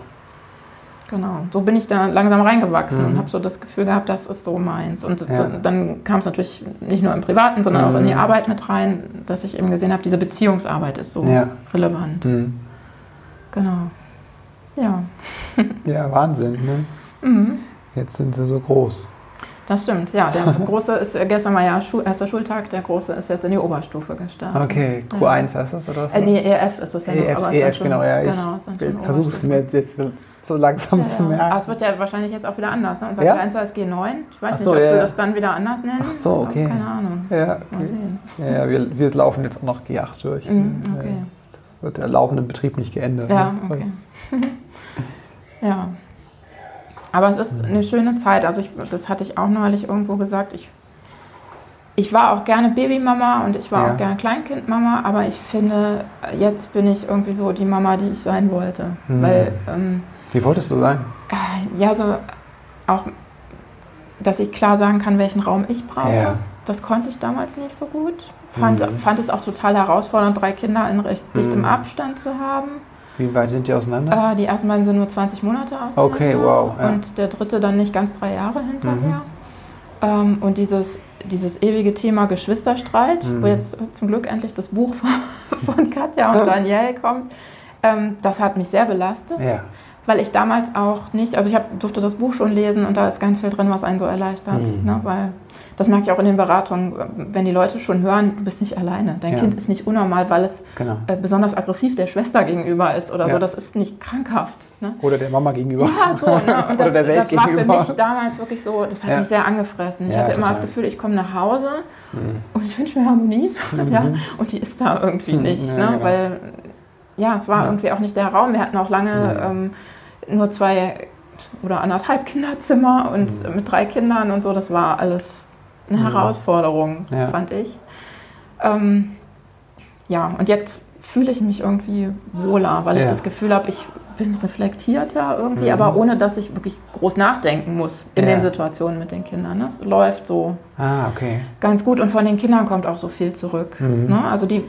Genau. So bin ich da langsam reingewachsen Mhm. und habe so das Gefühl gehabt, das ist so meins. Und Ja. dann, dann kam es natürlich nicht nur im Privaten, sondern auch in die Mhm. Arbeit mit rein, dass ich eben gesehen habe, diese Beziehungsarbeit ist so Ja. relevant. Mhm. Genau. Ja. <laughs> ja, Wahnsinn. Ne? Mhm. Jetzt sind sie so groß. Das stimmt, ja. Der <laughs> Große ist äh, gestern mal ja Schul erster Schultag, der Große ist jetzt in die Oberstufe gestartet. Okay, Q1 heißt das oder was? Äh, nee, EF ist es ja noch, EF, dann EF schon, genau, ja. Ich genau, versuche es mir jetzt so langsam Ja, zu merken. Aber es wird ja wahrscheinlich jetzt auch wieder anders. Ne? Unser Ja? Kleinster ist G9. Ich weiß so, nicht, ob ja, sie das dann wieder anders nennen. Ach so, okay. Aber Keine Ahnung. Ja, Mal okay. sehen. ja, ja wir, wir laufen jetzt auch noch G8 durch. Mhm, ne? okay. Das wird der laufende Betrieb nicht geändert. Ja, ne? okay. <laughs> <laughs> ja. Aber es ist eine schöne Zeit. Also ich, das hatte ich auch neulich irgendwo gesagt. Ich, ich war auch gerne Babymama und ich war Ja. auch gerne Kleinkindmama, aber ich finde, jetzt bin ich irgendwie so die Mama, die ich sein wollte. Mhm. Weil, ähm, Wie wolltest du sein? äh, ja, so auch, dass ich klar sagen kann, welchen Raum ich brauche. Ja. Das konnte ich damals nicht so gut. Fand, Mhm. fand es auch total herausfordernd, drei Kinder in recht dichtem Mhm. Abstand zu haben. Wie weit sind die auseinander? Äh, die ersten beiden sind nur 20 Monate auseinander. Okay, wow, ja. Und der dritte dann nicht ganz drei Jahre hinterher. Mhm. Ähm, und dieses, dieses ewige Thema Geschwisterstreit, Mhm. wo jetzt zum Glück endlich das Buch von, <laughs> von Katja und Danielle kommt, ähm, das hat mich sehr belastet, ja. weil ich damals auch nicht, also ich hab, durfte das Buch schon lesen und da ist ganz viel drin, was einen so erleichtert. Mhm. Ne? Weil das merke ich auch in den Beratungen, wenn die Leute schon hören, du bist nicht alleine. Dein Ja. Kind ist nicht unnormal, weil es Genau. äh, besonders aggressiv der Schwester gegenüber ist oder Ja. so. Das ist nicht krankhaft. Ne? Oder der Mama gegenüber. Ja, so. Ne? <laughs> Und Oder das, der Welt das war für gegenüber. mich damals wirklich so, das hat Ja. mich sehr angefressen. Ich hatte immer das total. Gefühl, ich komme nach Hause Mhm. und ich wünsche mir Harmonie. <laughs> Ja? Und die ist da irgendwie Mhm. nicht. Ne? genau. Weil, ja, es war irgendwie auch nicht der Raum. Wir hatten auch lange Ja. ähm, nur zwei oder anderthalb Kinderzimmer und Mhm. mit drei Kindern und so. Das war alles eine Mhm. Herausforderung, Ja. fand ich. Ähm, ja, und jetzt fühle ich mich irgendwie wohler, weil ich das Gefühl habe, ich bin reflektierter irgendwie, Mhm. aber ohne dass ich wirklich groß nachdenken muss in den Situationen mit den Kindern. Das läuft so Ah, okay. ganz gut und von den Kindern kommt auch so viel zurück. Mhm. Ne? Also die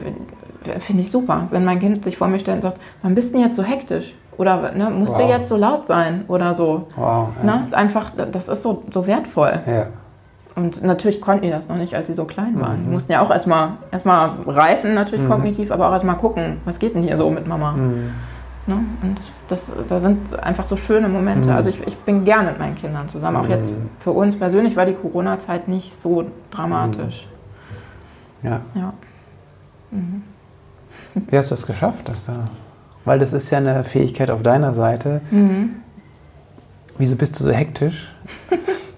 äh, finde ich super, wenn mein Kind sich vor mir stellt und sagt, wann bist du denn jetzt so hektisch? oder ne, musste Wow. jetzt so laut sein oder so. Wow. Ja. Ne? Einfach, das ist so, so wertvoll. Ja. Und natürlich konnten die das noch nicht, als sie so klein waren. Mhm. Die mussten ja auch erstmal erstmal reifen, natürlich kognitiv, aber auch erstmal gucken, was geht denn hier so mit Mama. Mhm. Ne? Und das, da sind einfach so schöne Momente. Mhm. Also ich, ich bin gern mit meinen Kindern zusammen. Auch jetzt Mhm. für uns persönlich war die Corona-Zeit nicht so dramatisch. ja. Ja. Wie hast du es geschafft? Dass du, weil das ist ja eine Fähigkeit auf deiner Seite. Mhm. Wieso bist du so hektisch? <laughs>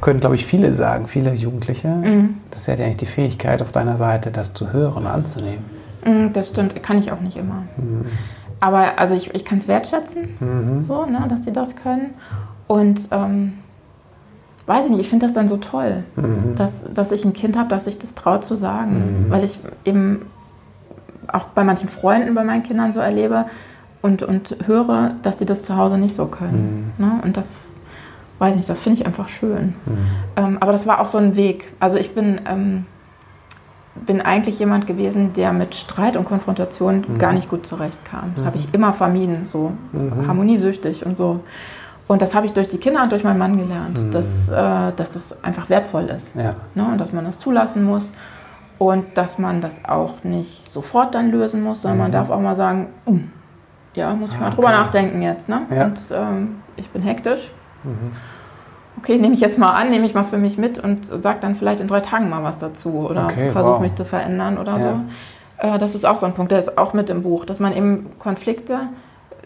Können, glaube ich, viele sagen, viele Jugendliche. Mhm. Das ist ja eigentlich die Fähigkeit auf deiner Seite, das zu hören und anzunehmen. Mhm, Das stimmt, kann ich auch nicht immer. Mhm. Aber also ich, ich kann es wertschätzen, Mhm. so, ne, dass sie das können. Und ähm, weiß ich nicht, ich finde das dann so toll, Mhm. dass, dass ich ein Kind habe, das sich das traut zu sagen. Weil ich eben auch bei manchen Freunden, bei meinen Kindern so erlebe und, und höre, dass sie das zu Hause nicht so können. Ne? Und das, weiß nicht, das finde ich einfach schön. Ähm, aber das war auch so ein Weg. Also ich bin, ähm, bin eigentlich jemand gewesen, der mit Streit und Konfrontation gar nicht gut zurechtkam. Das habe ich immer vermieden, so harmoniesüchtig und so. Und das habe ich durch die Kinder und durch meinen Mann gelernt, dass, äh, dass das einfach wertvoll ist. Ja. Ne? Und dass man das zulassen muss und dass man das auch nicht sofort dann lösen muss, sondern man darf auch mal sagen, "Hm, ja, muss ich mal Ah, drüber okay. nachdenken jetzt. Ne? Ja. Und ähm, ich bin hektisch. Okay, nehme ich jetzt mal an, nehme ich mal für mich mit und sage dann vielleicht in drei Tagen mal was dazu oder Okay, versuche wow. mich zu verändern oder Ja. so. Äh, das ist auch so ein Punkt, der ist auch mit im Buch, dass man eben Konflikte,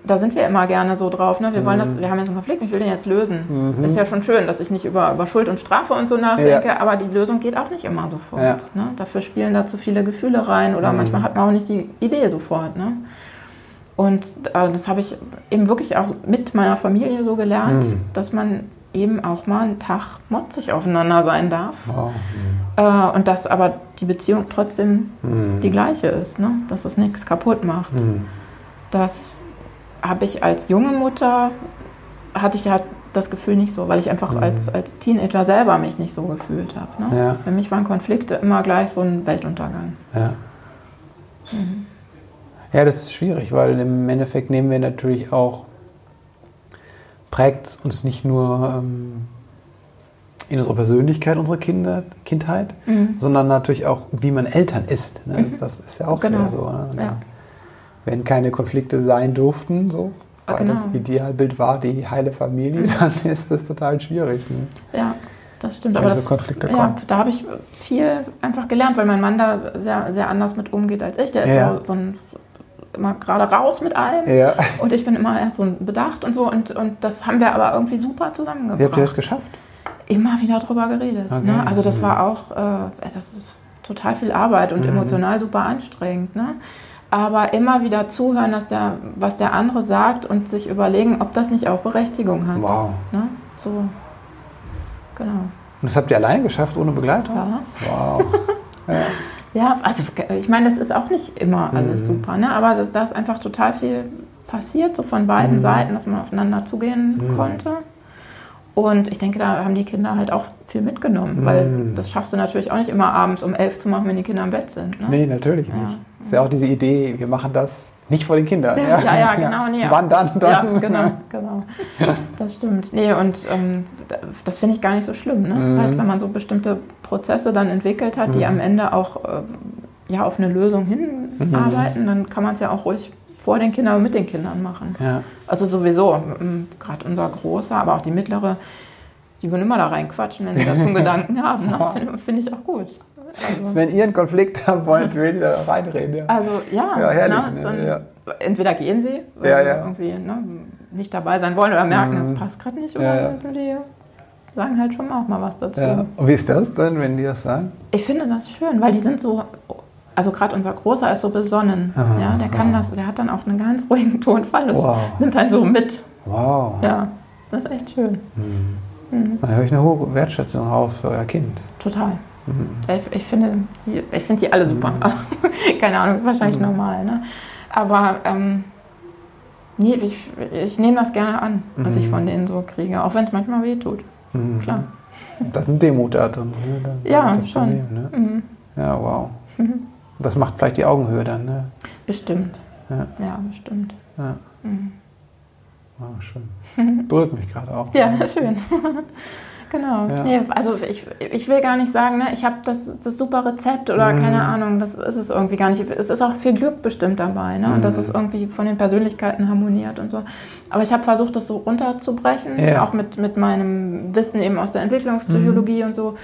da sind wir immer gerne so drauf, ne? wir wollen Mhm. das, wir haben jetzt einen Konflikt, ich will den jetzt lösen. Ist ja schon schön, dass ich nicht über, über Schuld und Strafe und so nachdenke, Ja. aber die Lösung geht auch nicht immer sofort. Ja. Ne? Dafür spielen da zu viele Gefühle rein oder Mhm. manchmal hat man auch nicht die Idee sofort. Ne? Und äh, das habe ich eben wirklich auch mit meiner Familie so gelernt, Mhm. dass man eben auch mal einen Tag motzig aufeinander sein darf. Wow. Äh, und dass aber die Beziehung trotzdem Mhm. die gleiche ist, ne? dass es nichts kaputt macht. Mhm. Das habe ich als junge Mutter, hatte ich ja das Gefühl nicht so, weil ich einfach als, als Teenager selber mich nicht so gefühlt habe. Ne? Ja. Für mich waren Konflikte immer gleich so ein Weltuntergang. Ja. Ja, das ist schwierig, weil im Endeffekt nehmen wir natürlich auch, prägt uns nicht nur ähm, in unserer Persönlichkeit, unsere Kinder, Kindheit, sondern natürlich auch, wie man Eltern ist. Ne? Das, das ist ja auch Genau. sehr so. Ne? Ja. Wenn keine Konflikte sein durften, so, weil Genau. das Idealbild war die heile Familie, dann <laughs> ist das total schwierig. Ne? Ja, das stimmt. Wenn Aber so das, Konflikte ja, kommen. da habe ich viel einfach gelernt, weil mein Mann da sehr, sehr anders mit umgeht als ich. Der ist Ja. so, so ein, immer gerade raus mit allem. Ja. Und ich bin immer erst so bedacht und so. Und, und das haben wir aber irgendwie super zusammengebracht. Wie habt ihr das geschafft? immer wieder drüber geredet. Okay. Ne? Also das war auch, äh, das ist total viel Arbeit und Mhm. emotional super anstrengend. Ne? Aber immer wieder zuhören, dass der, was der andere sagt und sich überlegen, ob das nicht auch Berechtigung hat. Wow. Ne? So, genau. Und das habt ihr alleine geschafft, ohne Begleitung? Ja. Wow. <laughs> ja. Ja, also ich meine, das ist auch nicht immer alles Mhm. super, ne? aber das, da ist einfach total viel passiert, so von beiden Mhm. Seiten, dass man aufeinander zugehen Mhm. konnte. Und ich denke, da haben die Kinder halt auch viel mitgenommen, weil Mhm. das schaffst du natürlich auch nicht immer abends um elf zu machen, wenn die Kinder im Bett sind. Ne? Nee, natürlich Ja. nicht. Ist ja auch diese Idee, wir machen das nicht vor den Kindern. Ja, ja, ja, genau. Nee, Wann dann? dann? Ja, genau, genau. <laughs> Das stimmt. Nee, und ähm, da- das finde ich gar nicht so schlimm. Ne? Das ist Mhm. halt, wenn man so bestimmte Prozesse dann entwickelt hat, die Mhm. am Ende auch ähm, ja, auf eine Lösung hinarbeiten, dann kann man es ja auch ruhig vor den Kindern und mit den Kindern machen. Ja. Also sowieso, gerade unser Großer, aber auch die mittlere, die würden immer da reinquatschen, wenn sie dazu einen <laughs> Gedanken haben. Ne? Finde find ich auch gut. Also, Wenn ihr einen Konflikt haben wollt, will ihr da reinreden. Ja. also ja, Ja, herrlich, ne, ne? so ein, Ja. entweder gehen sie, weil Ja, sie ja. irgendwie ne, nicht dabei sein wollen oder merken, es Mhm. passt gerade nicht, oder die sagen halt schon auch mal was dazu. Und wie ist das dann, wenn die das sagen? Ich finde das schön, weil die sind so, also gerade unser Großer ist so besonnen. Aha, ja, der kann aha. das, der hat dann auch einen ganz ruhigen Tonfall. Das Wow. nimmt einen so mit. Wow. Ja, das ist echt schön. Da höre ich eine hohe Wertschätzung auf für euer Kind. Total. Mhm. Ich, ich finde die, ich finde die alle super. <laughs> Keine Ahnung, ist wahrscheinlich Mhm. normal. Ne? Aber ähm, nee, ich, ich nehme das gerne an, was ich Mhm. von denen so kriege, auch wenn es manchmal weh tut. Mhm. Klar. Das ist eine Demut da drin. Ne? Ja, das schon. nehmen, ne? Mhm. Ja, wow. Das macht vielleicht die Augenhöhe dann. Ne? Bestimmt. Ja, ja bestimmt. Ja. Mhm. Oh, schön. Berührt mich gerade auch. <laughs> Ja, schön. <laughs> Genau. Ja. Nee, also ich, ich will gar nicht sagen, ne, ich habe das, das super Rezept oder mhm. keine Ahnung, das ist es irgendwie gar nicht. Es ist auch viel Glück bestimmt dabei, ne? Mhm. Und dass es irgendwie von den Persönlichkeiten harmoniert und so. Aber ich habe versucht, das so runterzubrechen, ja. auch mit, mit meinem Wissen eben aus der Entwicklungspsychologie mhm. und so.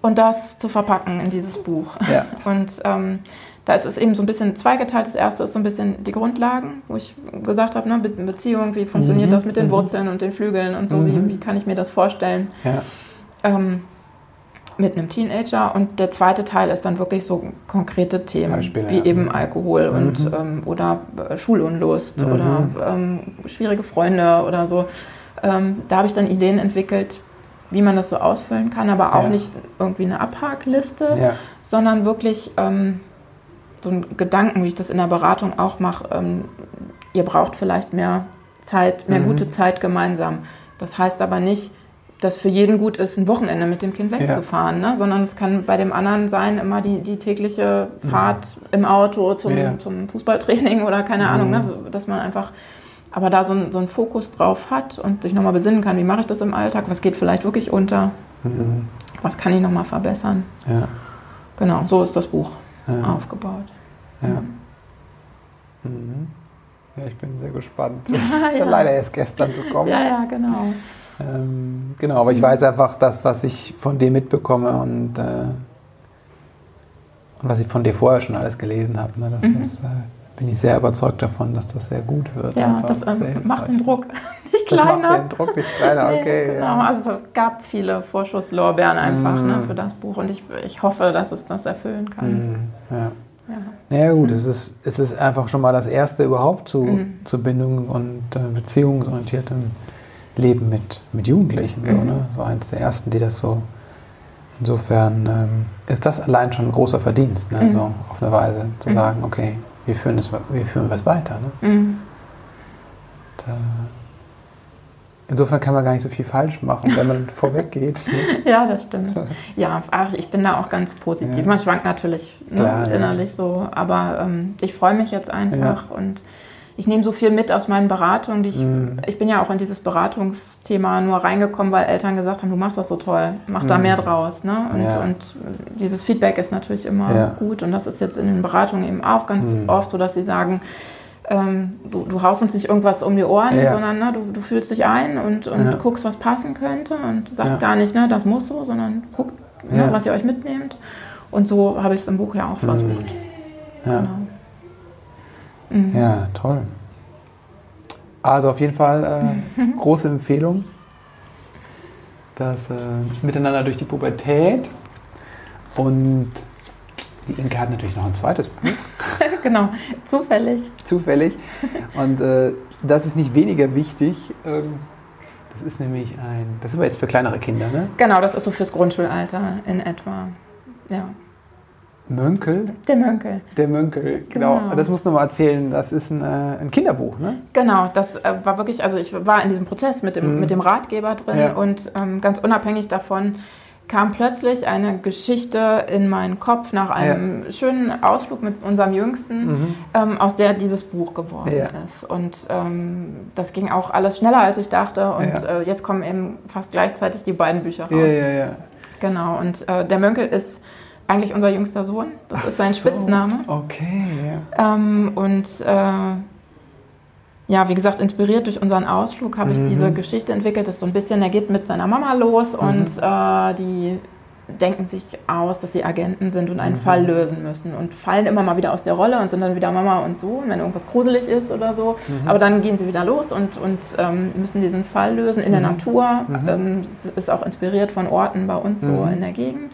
Und das zu verpacken in dieses Buch. Ja. <laughs> Und ähm, da ist es eben so ein bisschen zweigeteilt. Das erste ist so ein bisschen die Grundlagen, wo ich gesagt habe, ne, Beziehung, wie funktioniert mhm. das mit den mhm. Wurzeln und den Flügeln und so, mhm. wie, wie, kann ich mir das vorstellen? Ja. Ähm, mit einem Teenager. Und der zweite Teil ist dann wirklich so konkrete Themen, Beispiele, wie ja. eben Alkohol und mhm. ähm, oder äh, Schulunlust mhm. oder ähm, schwierige Freunde oder so. Ähm, da habe ich dann Ideen entwickelt, wie man das so ausfüllen kann, aber auch ja. nicht irgendwie eine Abhakliste, ja. sondern wirklich ähm, so einen Gedanken, wie ich das in der Beratung auch mache, ähm, ihr braucht vielleicht mehr Zeit, mehr mhm. gute Zeit gemeinsam. Das heißt aber nicht, dass für jeden gut ist, ein Wochenende mit dem Kind wegzufahren, ja. ne? sondern es kann bei dem anderen sein, immer die, die tägliche Fahrt mhm. im Auto zum, ja. zum Fußballtraining oder keine mhm. Ahnung, ne? dass man einfach aber da so, ein, so einen Fokus drauf hat und sich nochmal besinnen kann, wie mache ich das im Alltag, was geht vielleicht wirklich unter, mhm. was kann ich nochmal verbessern. Ja. Genau, so ist das Buch ja. aufgebaut. Ja. Mhm. Ja, ich bin sehr gespannt. <laughs> ich habe leider erst gestern bekommen. Ja, ja, genau. Ähm, genau, aber ich weiß einfach das, was ich von dir mitbekomme und, äh, und was ich von dir vorher schon alles gelesen habe. Ne? Das mhm. ist, äh, bin ich sehr überzeugt davon, dass das sehr gut wird. Ja, das ähm, macht <laughs> den Druck nicht kleiner. Das macht den Druck nicht kleiner, okay. Nee, genau, ja. also es gab viele Vorschusslorbeeren einfach ne, mm. ne, für das Buch und ich, ich hoffe, dass es das erfüllen kann. Mm. Ja. Ja. Naja gut, mhm. es, ist, es ist einfach schon mal das Erste überhaupt zu, mhm. zu Bindung und äh, beziehungsorientiertem Leben mit, mit Jugendlichen. So, mhm. ne? so eins der Ersten, die das so... Insofern ähm, ist das allein schon ein großer Verdienst, ne? Mhm. so auf eine Weise zu mhm. sagen, okay, wir führen, es, wir führen was weiter. Ne? Mhm. Äh, Insofern kann man gar nicht so viel falsch machen, wenn man <laughs> vorweg geht. Ne? Ja, das stimmt. Ja, ach, ich bin da auch ganz positiv. Ja. Man schwankt natürlich ne, Klar, innerlich ja. so, aber ähm, ich freue mich jetzt einfach ja. und ich nehme so viel mit aus meinen Beratungen. Ich, mm. ich bin ja auch in dieses Beratungsthema nur reingekommen, weil Eltern gesagt haben, du machst das so toll, mach mm. da mehr draus. Ne? Und, und, dieses Feedback ist natürlich immer gut und das ist jetzt in den Beratungen eben auch ganz mm. oft so, dass sie sagen, ähm, du, du haust uns nicht irgendwas um die Ohren, ja. sondern ne, du, du fühlst dich ein und, und ja. guckst, was passen könnte und sagst ja. gar nicht, ne, das muss so, sondern guckt, ne, was ihr euch mitnehmt. Und so habe ich es im Buch ja auch versucht. Mhm. Ja. Genau. Mhm. ja, toll. Also auf jeden Fall äh, <laughs> große Empfehlung. Das äh, Miteinander durch die Pubertät und die Inke hat natürlich noch ein zweites Buch. <laughs> genau, zufällig. Zufällig. Und äh, das ist nicht weniger wichtig. Ähm, das ist nämlich ein, das ist aber jetzt für kleinere Kinder, ne? Genau, das ist so fürs Grundschulalter in etwa. Ja. Mönkel? Der Mönkel. Der Mönkel, genau. genau. Das muss noch mal erzählen, das ist ein, äh, ein Kinderbuch, ne? Genau, das äh, war wirklich, also ich war in diesem Prozess mit dem, mhm. mit dem Ratgeber drin ja. und ähm, ganz unabhängig davon, kam plötzlich eine Geschichte in meinen Kopf nach einem ja. schönen Ausflug mit unserem Jüngsten, mhm. ähm, aus der dieses Buch geworden ja. ist. Und ähm, das ging auch alles schneller, als ich dachte. Und äh, jetzt kommen eben fast gleichzeitig die beiden Bücher raus. Ja, ja, ja. Genau. Und äh, der Mönkel ist eigentlich unser jüngster Sohn. Das Ach ist sein so. Spitzname. Okay. Ähm, und äh, ja, wie gesagt, inspiriert durch unseren Ausflug habe ich mhm. diese Geschichte entwickelt. Das ist so ein bisschen, er geht mit seiner Mama los mhm. und äh, die denken sich aus, dass sie Agenten sind und einen mhm. Fall lösen müssen und fallen immer mal wieder aus der Rolle und sind dann wieder Mama und Sohn, wenn irgendwas gruselig ist oder so. Mhm. Aber dann gehen sie wieder los und, und ähm, müssen diesen Fall lösen in der mhm. Natur. Mhm. Ähm, ist auch inspiriert von Orten bei uns so in der Gegend.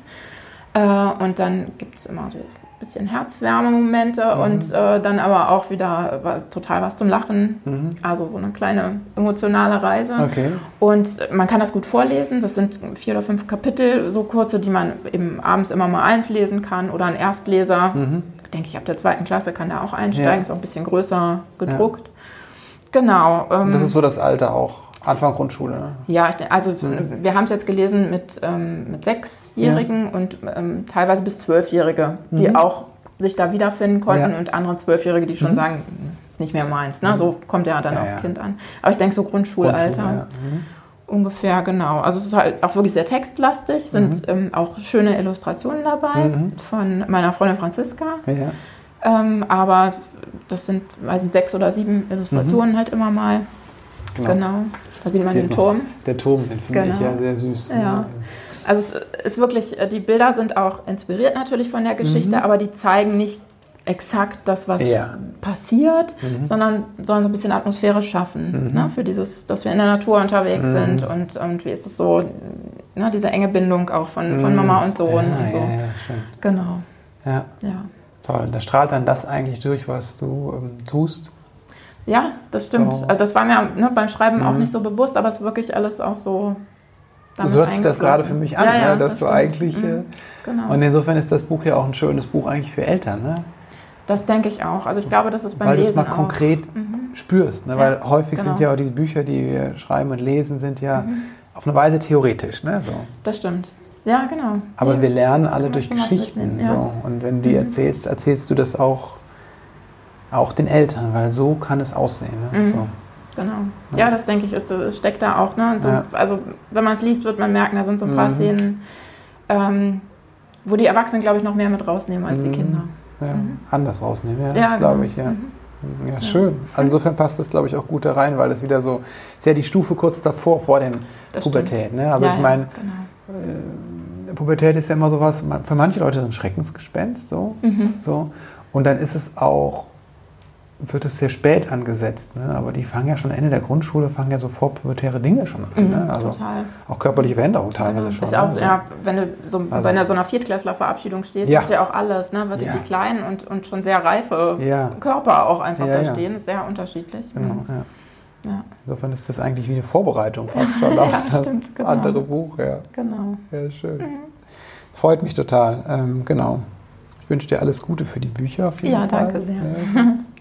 Äh, und dann gibt es immer so bisschen Herzwärmemomente mhm. und äh, dann aber auch wieder total was zum Lachen. Mhm. Also so eine kleine emotionale Reise. Okay. Und man kann das gut vorlesen. Das sind vier oder fünf Kapitel, so kurze, die man eben abends immer mal eins lesen kann oder ein Erstleser. Mhm. Denke ich, ab der zweiten Klasse kann der auch einsteigen. Ja. Ist auch ein bisschen größer gedruckt. Ja. Genau. Ähm, das ist so das Alter auch. Anfang Grundschule, ne? Ja, also mhm. wir haben es jetzt gelesen mit, ähm, mit Sechsjährigen ja. und ähm, teilweise bis Zwölfjährige, die mhm. auch sich da wiederfinden konnten ja. und andere Zwölfjährige, die schon mhm. sagen, ist nicht mehr meins. Ne? So kommt ja dann Ja, aufs. Kind an. Aber ich denke so Grundschulalter. Grundschule. Mhm. Ungefähr, genau. Also es ist halt auch wirklich sehr textlastig, sind Mhm. ähm, auch schöne Illustrationen dabei von meiner Freundin Franziska. Ähm, aber das sind, weiß ich, sechs oder sieben Illustrationen halt immer mal. Genau. Genau. Da sieht man Hier den Turm. Der Turm, den finde ich Genau. ja sehr süß. Ja. Also es ist wirklich, äh, die Bilder sind auch inspiriert natürlich von der Geschichte, aber die zeigen nicht exakt das, was Mhm. Ja. Mhm. passiert, sondern sollen so ein bisschen Atmosphäre schaffen, ne, für dieses, dass wir in der Natur unterwegs Mhm. sind und, und wie ist es so, ne, diese enge Bindung auch von, von Mama und Sohn ja, und so. Ja, ja. Genau, Ja, ja. toll. Da strahlt dann das eigentlich durch, was du ähm, tust. Ja, das stimmt. So. Mhm. Also das war mir ne, beim Schreiben auch nicht so bewusst, aber es ist wirklich alles auch so. so hört sich das gerade für mich an, ja, ja, ne, dass das du stimmt. eigentlich. Mhm, Äh, genau. und insofern ist das Buch ja auch ein schönes Buch eigentlich für Eltern, ne? Das denke ich auch. Also ich glaube, das ist beim weil du es Lesen mal auch. Mhm. konkret spürst. Ne? Weil häufig sind genau. ja auch die Bücher, die wir schreiben und lesen, sind ja auf eine Weise theoretisch. Ne? So. Das stimmt. Ja, genau. Aber wir lernen alle durch Geschichten. So. Und wenn du die erzählst, erzählst du das auch, auch den Eltern, weil so kann es aussehen. Ne? Mhm. So. Genau. Ja, das denke ich, ist, äh, steckt da auch. Ne? So, Ja. Also wenn man es liest, wird man merken, da sind so ein paar Mhm. Szenen, ähm, wo die Erwachsenen, glaube ich, noch mehr mit rausnehmen als die Mhm. Kinder. Ja, Anders rausnehmen, ja, Ja, das glaube genau. ich, ja. Mhm. Ja, schön. Also insofern passt das, glaube ich, auch gut da rein, weil das wieder so, ist ja die Stufe kurz davor, vor dem Das Pubertät. Ne? Also Ja, ich ja, meine, genau. Pubertät ist ja immer sowas, für manche Leute ist ein Schreckensgespenst, so, Mhm. so. Und dann ist es auch, wird es sehr spät angesetzt, ne? aber die fangen ja schon Ende der Grundschule, fangen ja sofort pubertäre Dinge schon an. Ne? Also Mhm, Total. auch körperliche Veränderungen teilweise schon. Ist auch, ne? so. ja, wenn du so Also- bei einer, so einer Viertklässler-Verabschiedung stehst, Ja. ist ja auch alles, ne? Wirklich Ja. die kleinen und, und schon sehr reife Ja. Körper auch einfach da stehen, ist sehr unterschiedlich. Genau, ja. Ja, Insofern ist das eigentlich wie eine Vorbereitung fast schon <laughs> auf das stimmt, genau. andere Buch. Ja. genau. Ja, schön. Freut mich total. Ähm, genau. Ich wünsche dir alles Gute für die Bücher auf jeden Ja, Fall. danke sehr. Ja. <laughs>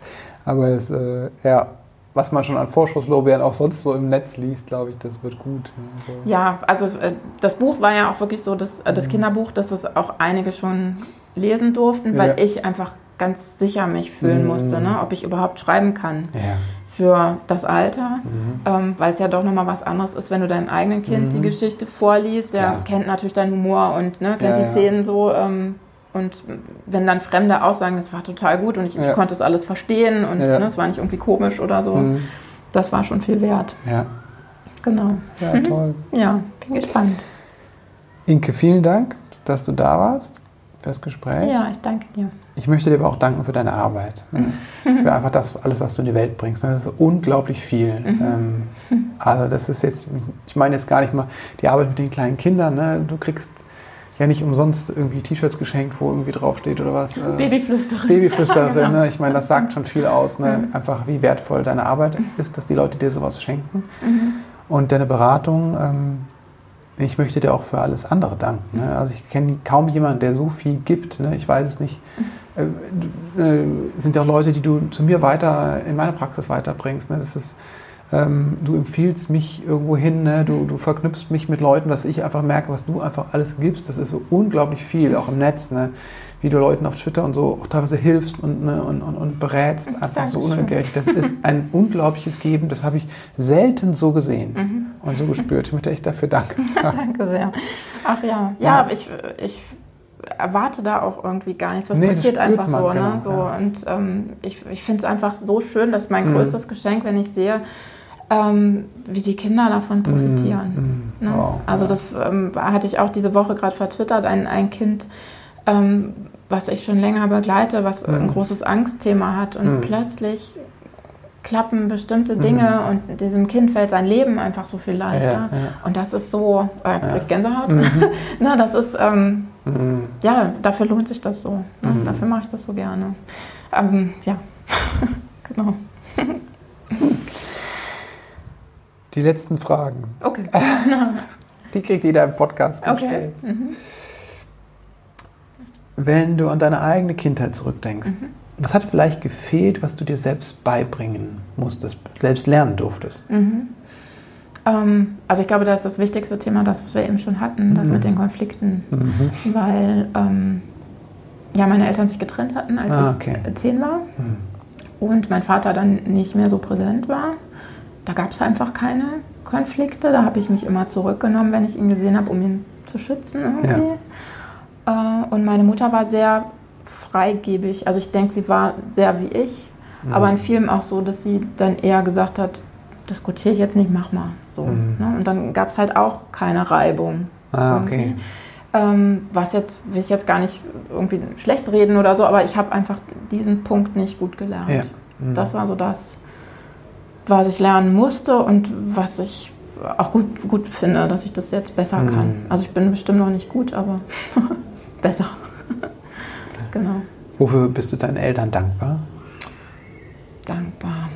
Aber es, äh, ja, was man schon an Vorschusslorbeeren auch sonst so im Netz liest, glaube ich, das wird gut. ne? So. Ja, also äh, das Buch war ja auch wirklich so, Mhm. äh, das Kinderbuch, dass es auch einige schon lesen durften, weil Ja. ich einfach ganz sicher mich fühlen Mhm. musste, ne? ob ich überhaupt schreiben kann Ja. für das Alter, Mhm. ähm, weil es ja doch nochmal was anderes ist, wenn du deinem eigenen Kind die Geschichte vorliest. Der Klar. kennt natürlich deinen Humor und ne, kennt Ja, die ja. Szenen so. Ähm, und wenn dann Fremde auch sagen, das war total gut und ich, Ja. ich konnte es alles verstehen und Ja. ne, es war nicht irgendwie komisch oder so, Mhm. das war schon viel wert. Ja. Genau. ja, toll. Ja, bin gespannt. Inke, vielen Dank, dass du da warst für das Gespräch. Ja, ich danke dir. Ich möchte dir aber auch danken für deine Arbeit. ne? <laughs> für einfach das, alles, was du in die Welt bringst. ne? Das ist unglaublich viel. Mhm. Ähm, also das ist jetzt, ich meine jetzt gar nicht mal die Arbeit mit den kleinen Kindern. Ne? Du kriegst ja nicht umsonst irgendwie T-Shirts geschenkt, wo irgendwie draufsteht oder was. äh, Babyflüsterin. Babyflüsterin, <laughs> Genau. ne? ich meine, das sagt schon viel aus, ne? einfach wie wertvoll deine Arbeit ist, dass die Leute dir sowas schenken. Und deine Beratung, ähm, ich möchte dir auch für alles andere danken. Ne? Also ich kenne kaum jemanden, der so viel gibt. Ne? Ich weiß es nicht. Äh, du- äh, sind ja auch Leute, die du zu mir weiter in meine Praxis weiterbringst. Ne? Das ist, ähm, du empfiehlst mich irgendwo hin, ne? du, du verknüpfst mich mit Leuten, dass ich einfach merke, was du einfach alles gibst. Das ist so unglaublich viel, auch im Netz. Ne? Wie du Leuten auf Twitter und so auch teilweise hilfst und, ne? und, und, und berätst, einfach so Dankeschön. unentgeltlich. Das <laughs> ist ein unglaubliches Geben. Das habe ich selten so gesehen und so gespürt. Ich möchte echt dafür danken <laughs> sagen. Danke sehr. Ach ja, ja, Ja. ich, ich erwarte da auch irgendwie gar nichts. Was Nee, passiert einfach man, so. genau, ne? so ja. Und ähm, ich, ich finde es einfach so schön, das ist mein Mhm. größtes Geschenk, wenn ich sehe, ähm, wie die Kinder davon profitieren. Mhm. Ne? Wow, also ja. das ähm, hatte ich auch diese Woche gerade vertwittert, ein, ein Kind, ähm, was ich schon länger begleite, was ein großes Angstthema hat und Mhm. plötzlich klappen bestimmte Dinge und diesem Kind fällt sein Leben einfach so viel leichter. Ja, ja. Und das ist so, äh, jetzt krieg ich Gänsehaut. Mhm. <laughs> Na, das ist, ähm, Mhm. ja, dafür lohnt sich das so. Ne? Mhm. Dafür mache ich das so gerne. Ähm, ja, <laughs> genau. <laughs> Die letzten Fragen, Okay. <laughs> <laughs> die kriegt jeder im Podcast Okay. gestellt. Mhm. Wenn du an deine eigene Kindheit zurückdenkst, Mhm. was hat vielleicht gefehlt, was du dir selbst beibringen musstest, selbst lernen durftest? Mhm. Ähm, also ich glaube, da ist das wichtigste Thema das, was wir eben schon hatten, das Mhm. mit den Konflikten. Mhm. Weil ähm, ja, meine Eltern sich getrennt hatten, als Ah, ich okay. zehn war. Mhm. und mein Vater dann nicht mehr so präsent war. Da gab es einfach keine Konflikte. Da habe ich mich immer zurückgenommen, wenn ich ihn gesehen habe, um ihn zu schützen irgendwie. Ja. Äh, und meine Mutter war sehr freigebig. Also ich denke, sie war sehr wie ich, mhm. aber in vielen auch so, dass sie dann eher gesagt hat, diskutiere ich jetzt nicht, mach mal. So, mhm. ne? Und dann gab es halt auch keine Reibung. Ah, okay. Ähm, was jetzt, will ich jetzt gar nicht irgendwie schlecht reden oder so, aber ich habe einfach diesen Punkt nicht gut gelernt. Ja. Mhm. Das war so das, was ich lernen musste und was ich auch gut, gut finde, dass ich das jetzt besser mhm. kann. Also ich bin bestimmt noch nicht gut, aber <laughs> besser. <laughs> genau. Wofür bist du deinen Eltern dankbar? Dankbar.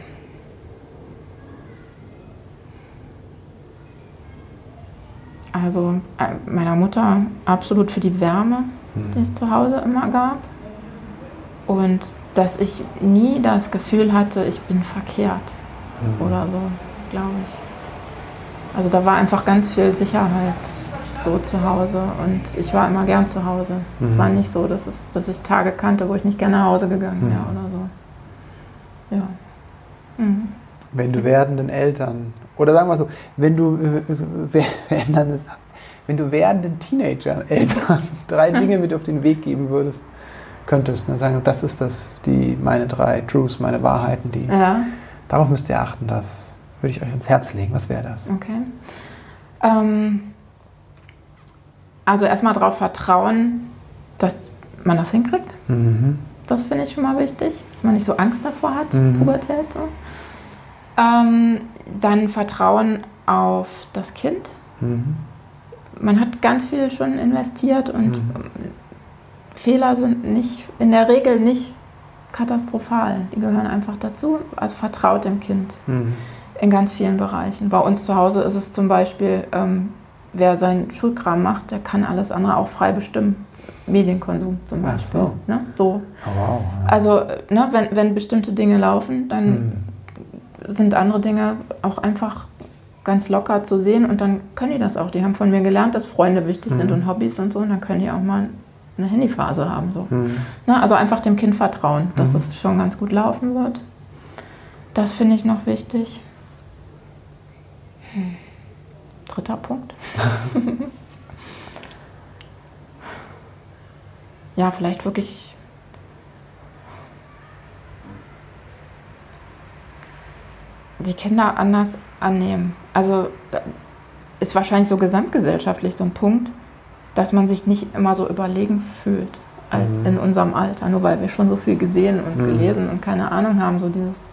Also äh, meiner Mutter absolut für die Wärme, mhm. die es zu Hause immer gab. Und dass ich nie das Gefühl hatte, ich bin verkehrt mhm. oder so, glaube ich. Also da war einfach ganz viel Sicherheit so zu Hause und ich war immer gern zu Hause. Mhm. Es war nicht so, dass, es, dass ich Tage kannte, wo ich nicht gerne nach Hause gegangen wäre mhm. oder so. Ja. Mhm. Wenn du werdenden Eltern, oder sagen wir so, wenn du, wenn du werdenden Teenager-Eltern <laughs> drei Dinge mit auf den Weg geben würdest, könntest, ne, sagen, das ist das, die, meine drei Truths, meine Wahrheiten, die, ja. Darauf müsst ihr achten, das würde ich euch ins Herz legen. Was wäre das? Okay. Ähm, also erstmal darauf vertrauen, dass man das hinkriegt. Mhm. Das finde ich schon mal wichtig, dass man nicht so Angst davor hat, mhm. Pubertät. So. Ähm, dann Vertrauen auf das Kind. Mhm. Man hat ganz viel schon investiert und mhm. Fehler sind nicht in der Regel nicht katastrophal. Die gehören einfach dazu. Also vertraut dem Kind mhm. in ganz vielen Bereichen. Bei uns zu Hause ist es zum Beispiel, ähm, wer seinen Schulkram macht, der kann alles andere auch frei bestimmen. Medienkonsum zum Beispiel. so. Ne? so. Oh, wow, ja. Also ne, wenn, wenn bestimmte Dinge laufen, dann mhm sind andere Dinge auch einfach ganz locker zu sehen und dann können die das auch. Die haben von mir gelernt, dass Freunde wichtig mhm. sind und Hobbys und so und dann können die auch mal eine Handyphase haben. So. Mhm. Na, also einfach dem Kind vertrauen, dass mhm. es schon ganz gut laufen wird. Das finde ich noch wichtig. Hm. Dritter Punkt. <laughs> ja, vielleicht wirklich die Kinder anders annehmen. Also ist wahrscheinlich so gesamtgesellschaftlich so ein Punkt, dass man sich nicht immer so überlegen fühlt mhm. in unserem Alter, nur weil wir schon so viel gesehen und mhm. gelesen und keine Ahnung haben. So dieses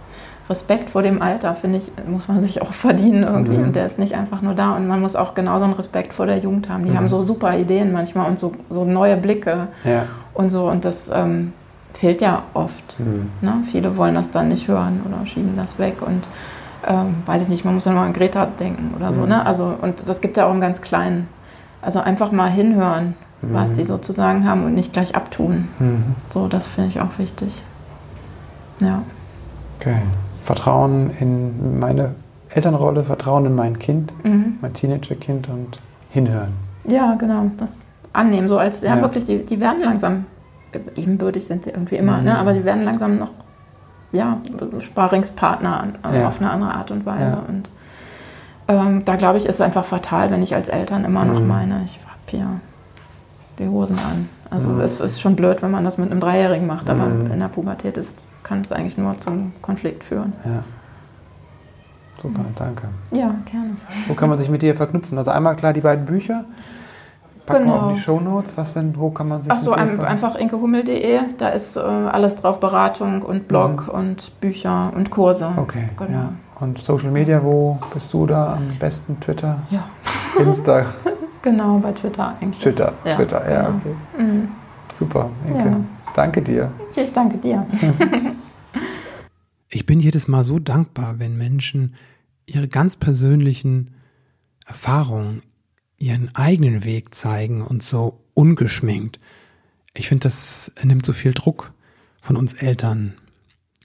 Respekt vor dem Alter, finde ich, muss man <laughs> sich auch verdienen irgendwie. Mhm. Und der ist nicht einfach nur da. Und man muss auch genauso einen Respekt vor der Jugend haben. Die mhm. haben so super Ideen manchmal und so, so neue Blicke ja. und so. Und das ähm, fehlt ja oft. Mhm. Ne? Viele wollen das dann nicht hören oder schieben das weg. Und ähm, weiß ich nicht, man muss dann mal an Greta denken oder so. Mhm. Ne? Also, und das gibt ja auch im ganz Kleinen. Also einfach mal hinhören, mhm. was die sozusagen haben und nicht gleich abtun. Mhm. So, das finde ich auch wichtig. Ja. Okay. Vertrauen in meine Elternrolle, Vertrauen in mein Kind, mhm. mein Teenagerkind und hinhören. Ja, genau. Das annehmen, so als, ja, ja. wirklich, die, die werden langsam, ebenbürtig sind sie irgendwie immer, ne? Mhm. aber die werden langsam noch ja, Sparingspartner äh, ja. auf eine andere Art und Weise. Ja. Und ähm, da glaube ich, ist es einfach fatal, wenn ich als Eltern immer noch mhm. meine, ich habe hier die Hosen an. Also mhm. es ist schon blöd, wenn man das mit einem Dreijährigen macht, aber mhm. in der Pubertät ist, kann es eigentlich nur zum Konflikt führen. Ja. Super, danke. Ja, gerne. Wo kann man sich mit dir verknüpfen? Also einmal klar die beiden Bücher. Packen genau. wir auch die Shownotes. Was denn, wo kann man sich Ach so, ein, einfach inkehummel.de. Da ist äh, alles drauf, Beratung und Blog mhm. und Bücher und Kurse. Okay, genau. ja. Und Social Media, wo bist du da am besten? Twitter? Ja. Insta? <laughs> genau, bei Twitter eigentlich. Twitter, ja, Twitter, ja, genau. okay. Mhm. Super, Inke. Ja. Danke dir. Ich danke dir. <laughs> ich bin jedes Mal so dankbar, wenn Menschen ihre ganz persönlichen Erfahrungen ihren eigenen Weg zeigen und so ungeschminkt. Ich finde, das nimmt so viel Druck von uns Eltern.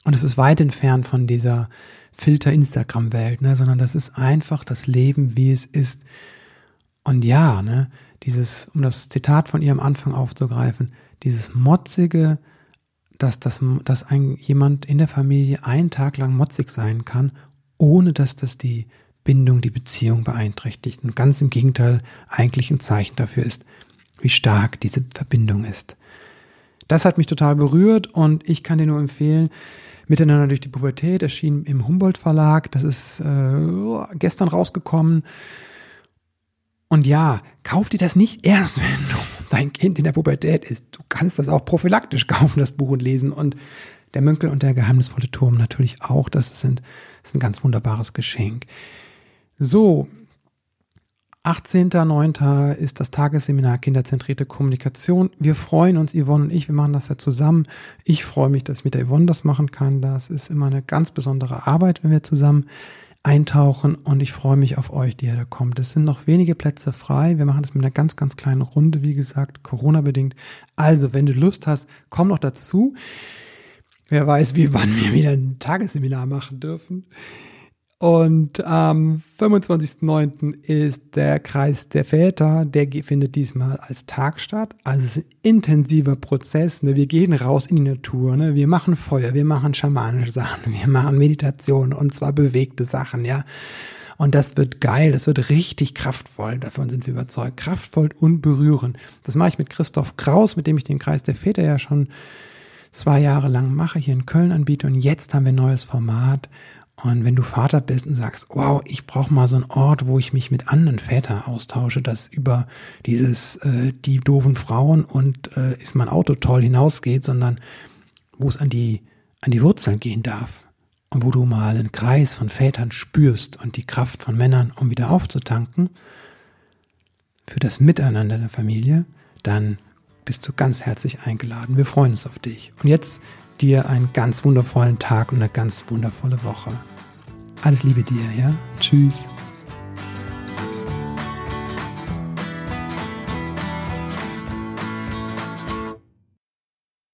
Und es ist weit entfernt von dieser Filter-Instagram-Welt, ne, sondern das ist einfach das Leben, wie es ist. Und ja, ne, dieses, um das Zitat von ihr am Anfang aufzugreifen, dieses motzige, dass, dass, dass ein, jemand in der Familie einen Tag lang motzig sein kann, ohne dass das die Bindung, die Beziehung beeinträchtigt. Und ganz im Gegenteil eigentlich ein Zeichen dafür ist, wie stark diese Verbindung ist. Das hat mich total berührt und ich kann dir nur empfehlen, Miteinander durch die Pubertät erschien im Humboldt Verlag. Das ist äh, gestern rausgekommen. Und ja, kauf dir das nicht erst, <laughs> wenn du dein Kind in der Pubertät ist. Du kannst das auch prophylaktisch kaufen, das Buch und lesen. Und der Münkel und der geheimnisvolle Turm natürlich auch. Das, sind, das ist ein ganz wunderbares Geschenk. So, 18.09. ist das Tagesseminar Kinderzentrierte Kommunikation. Wir freuen uns, Yvonne und ich, wir machen das ja zusammen. Ich freue mich, dass ich mit der Yvonne das machen kann. Das ist immer eine ganz besondere Arbeit, wenn wir zusammen eintauchen und ich freue mich auf euch, die ihr da kommt. Es sind noch wenige Plätze frei. Wir machen das mit einer ganz, ganz kleinen Runde, wie gesagt, Corona-bedingt. Also, wenn du Lust hast, komm noch dazu. Wer weiß, wie wann wir wieder ein Tagesseminar machen dürfen. Und am 25.09. ist der Kreis der Väter, der findet diesmal als Tag statt. Also es ist ein intensiver Prozess. Ne? Wir gehen raus in die Natur, ne? wir machen Feuer, wir machen schamanische Sachen, <laughs> wir machen Meditation und zwar bewegte Sachen, ja. Und das wird geil, das wird richtig kraftvoll, davon sind wir überzeugt. Kraftvoll und berührend. Das mache ich mit Christoph Kraus, mit dem ich den Kreis der Väter ja schon zwei Jahre lang mache, hier in Köln anbiete. Und jetzt haben wir ein neues Format und wenn du Vater bist und sagst, wow, ich brauche mal so einen Ort, wo ich mich mit anderen Vätern austausche, das über dieses äh, die doofen Frauen und äh, ist mein Auto toll hinausgeht, sondern wo es an die an die Wurzeln gehen darf und wo du mal einen Kreis von Vätern spürst und die Kraft von Männern, um wieder aufzutanken für das Miteinander der Familie, dann bist du ganz herzlich eingeladen. Wir freuen uns auf dich. Und jetzt dir einen ganz wundervollen Tag und eine ganz wundervolle Woche. Alles Liebe dir, ja? Tschüss.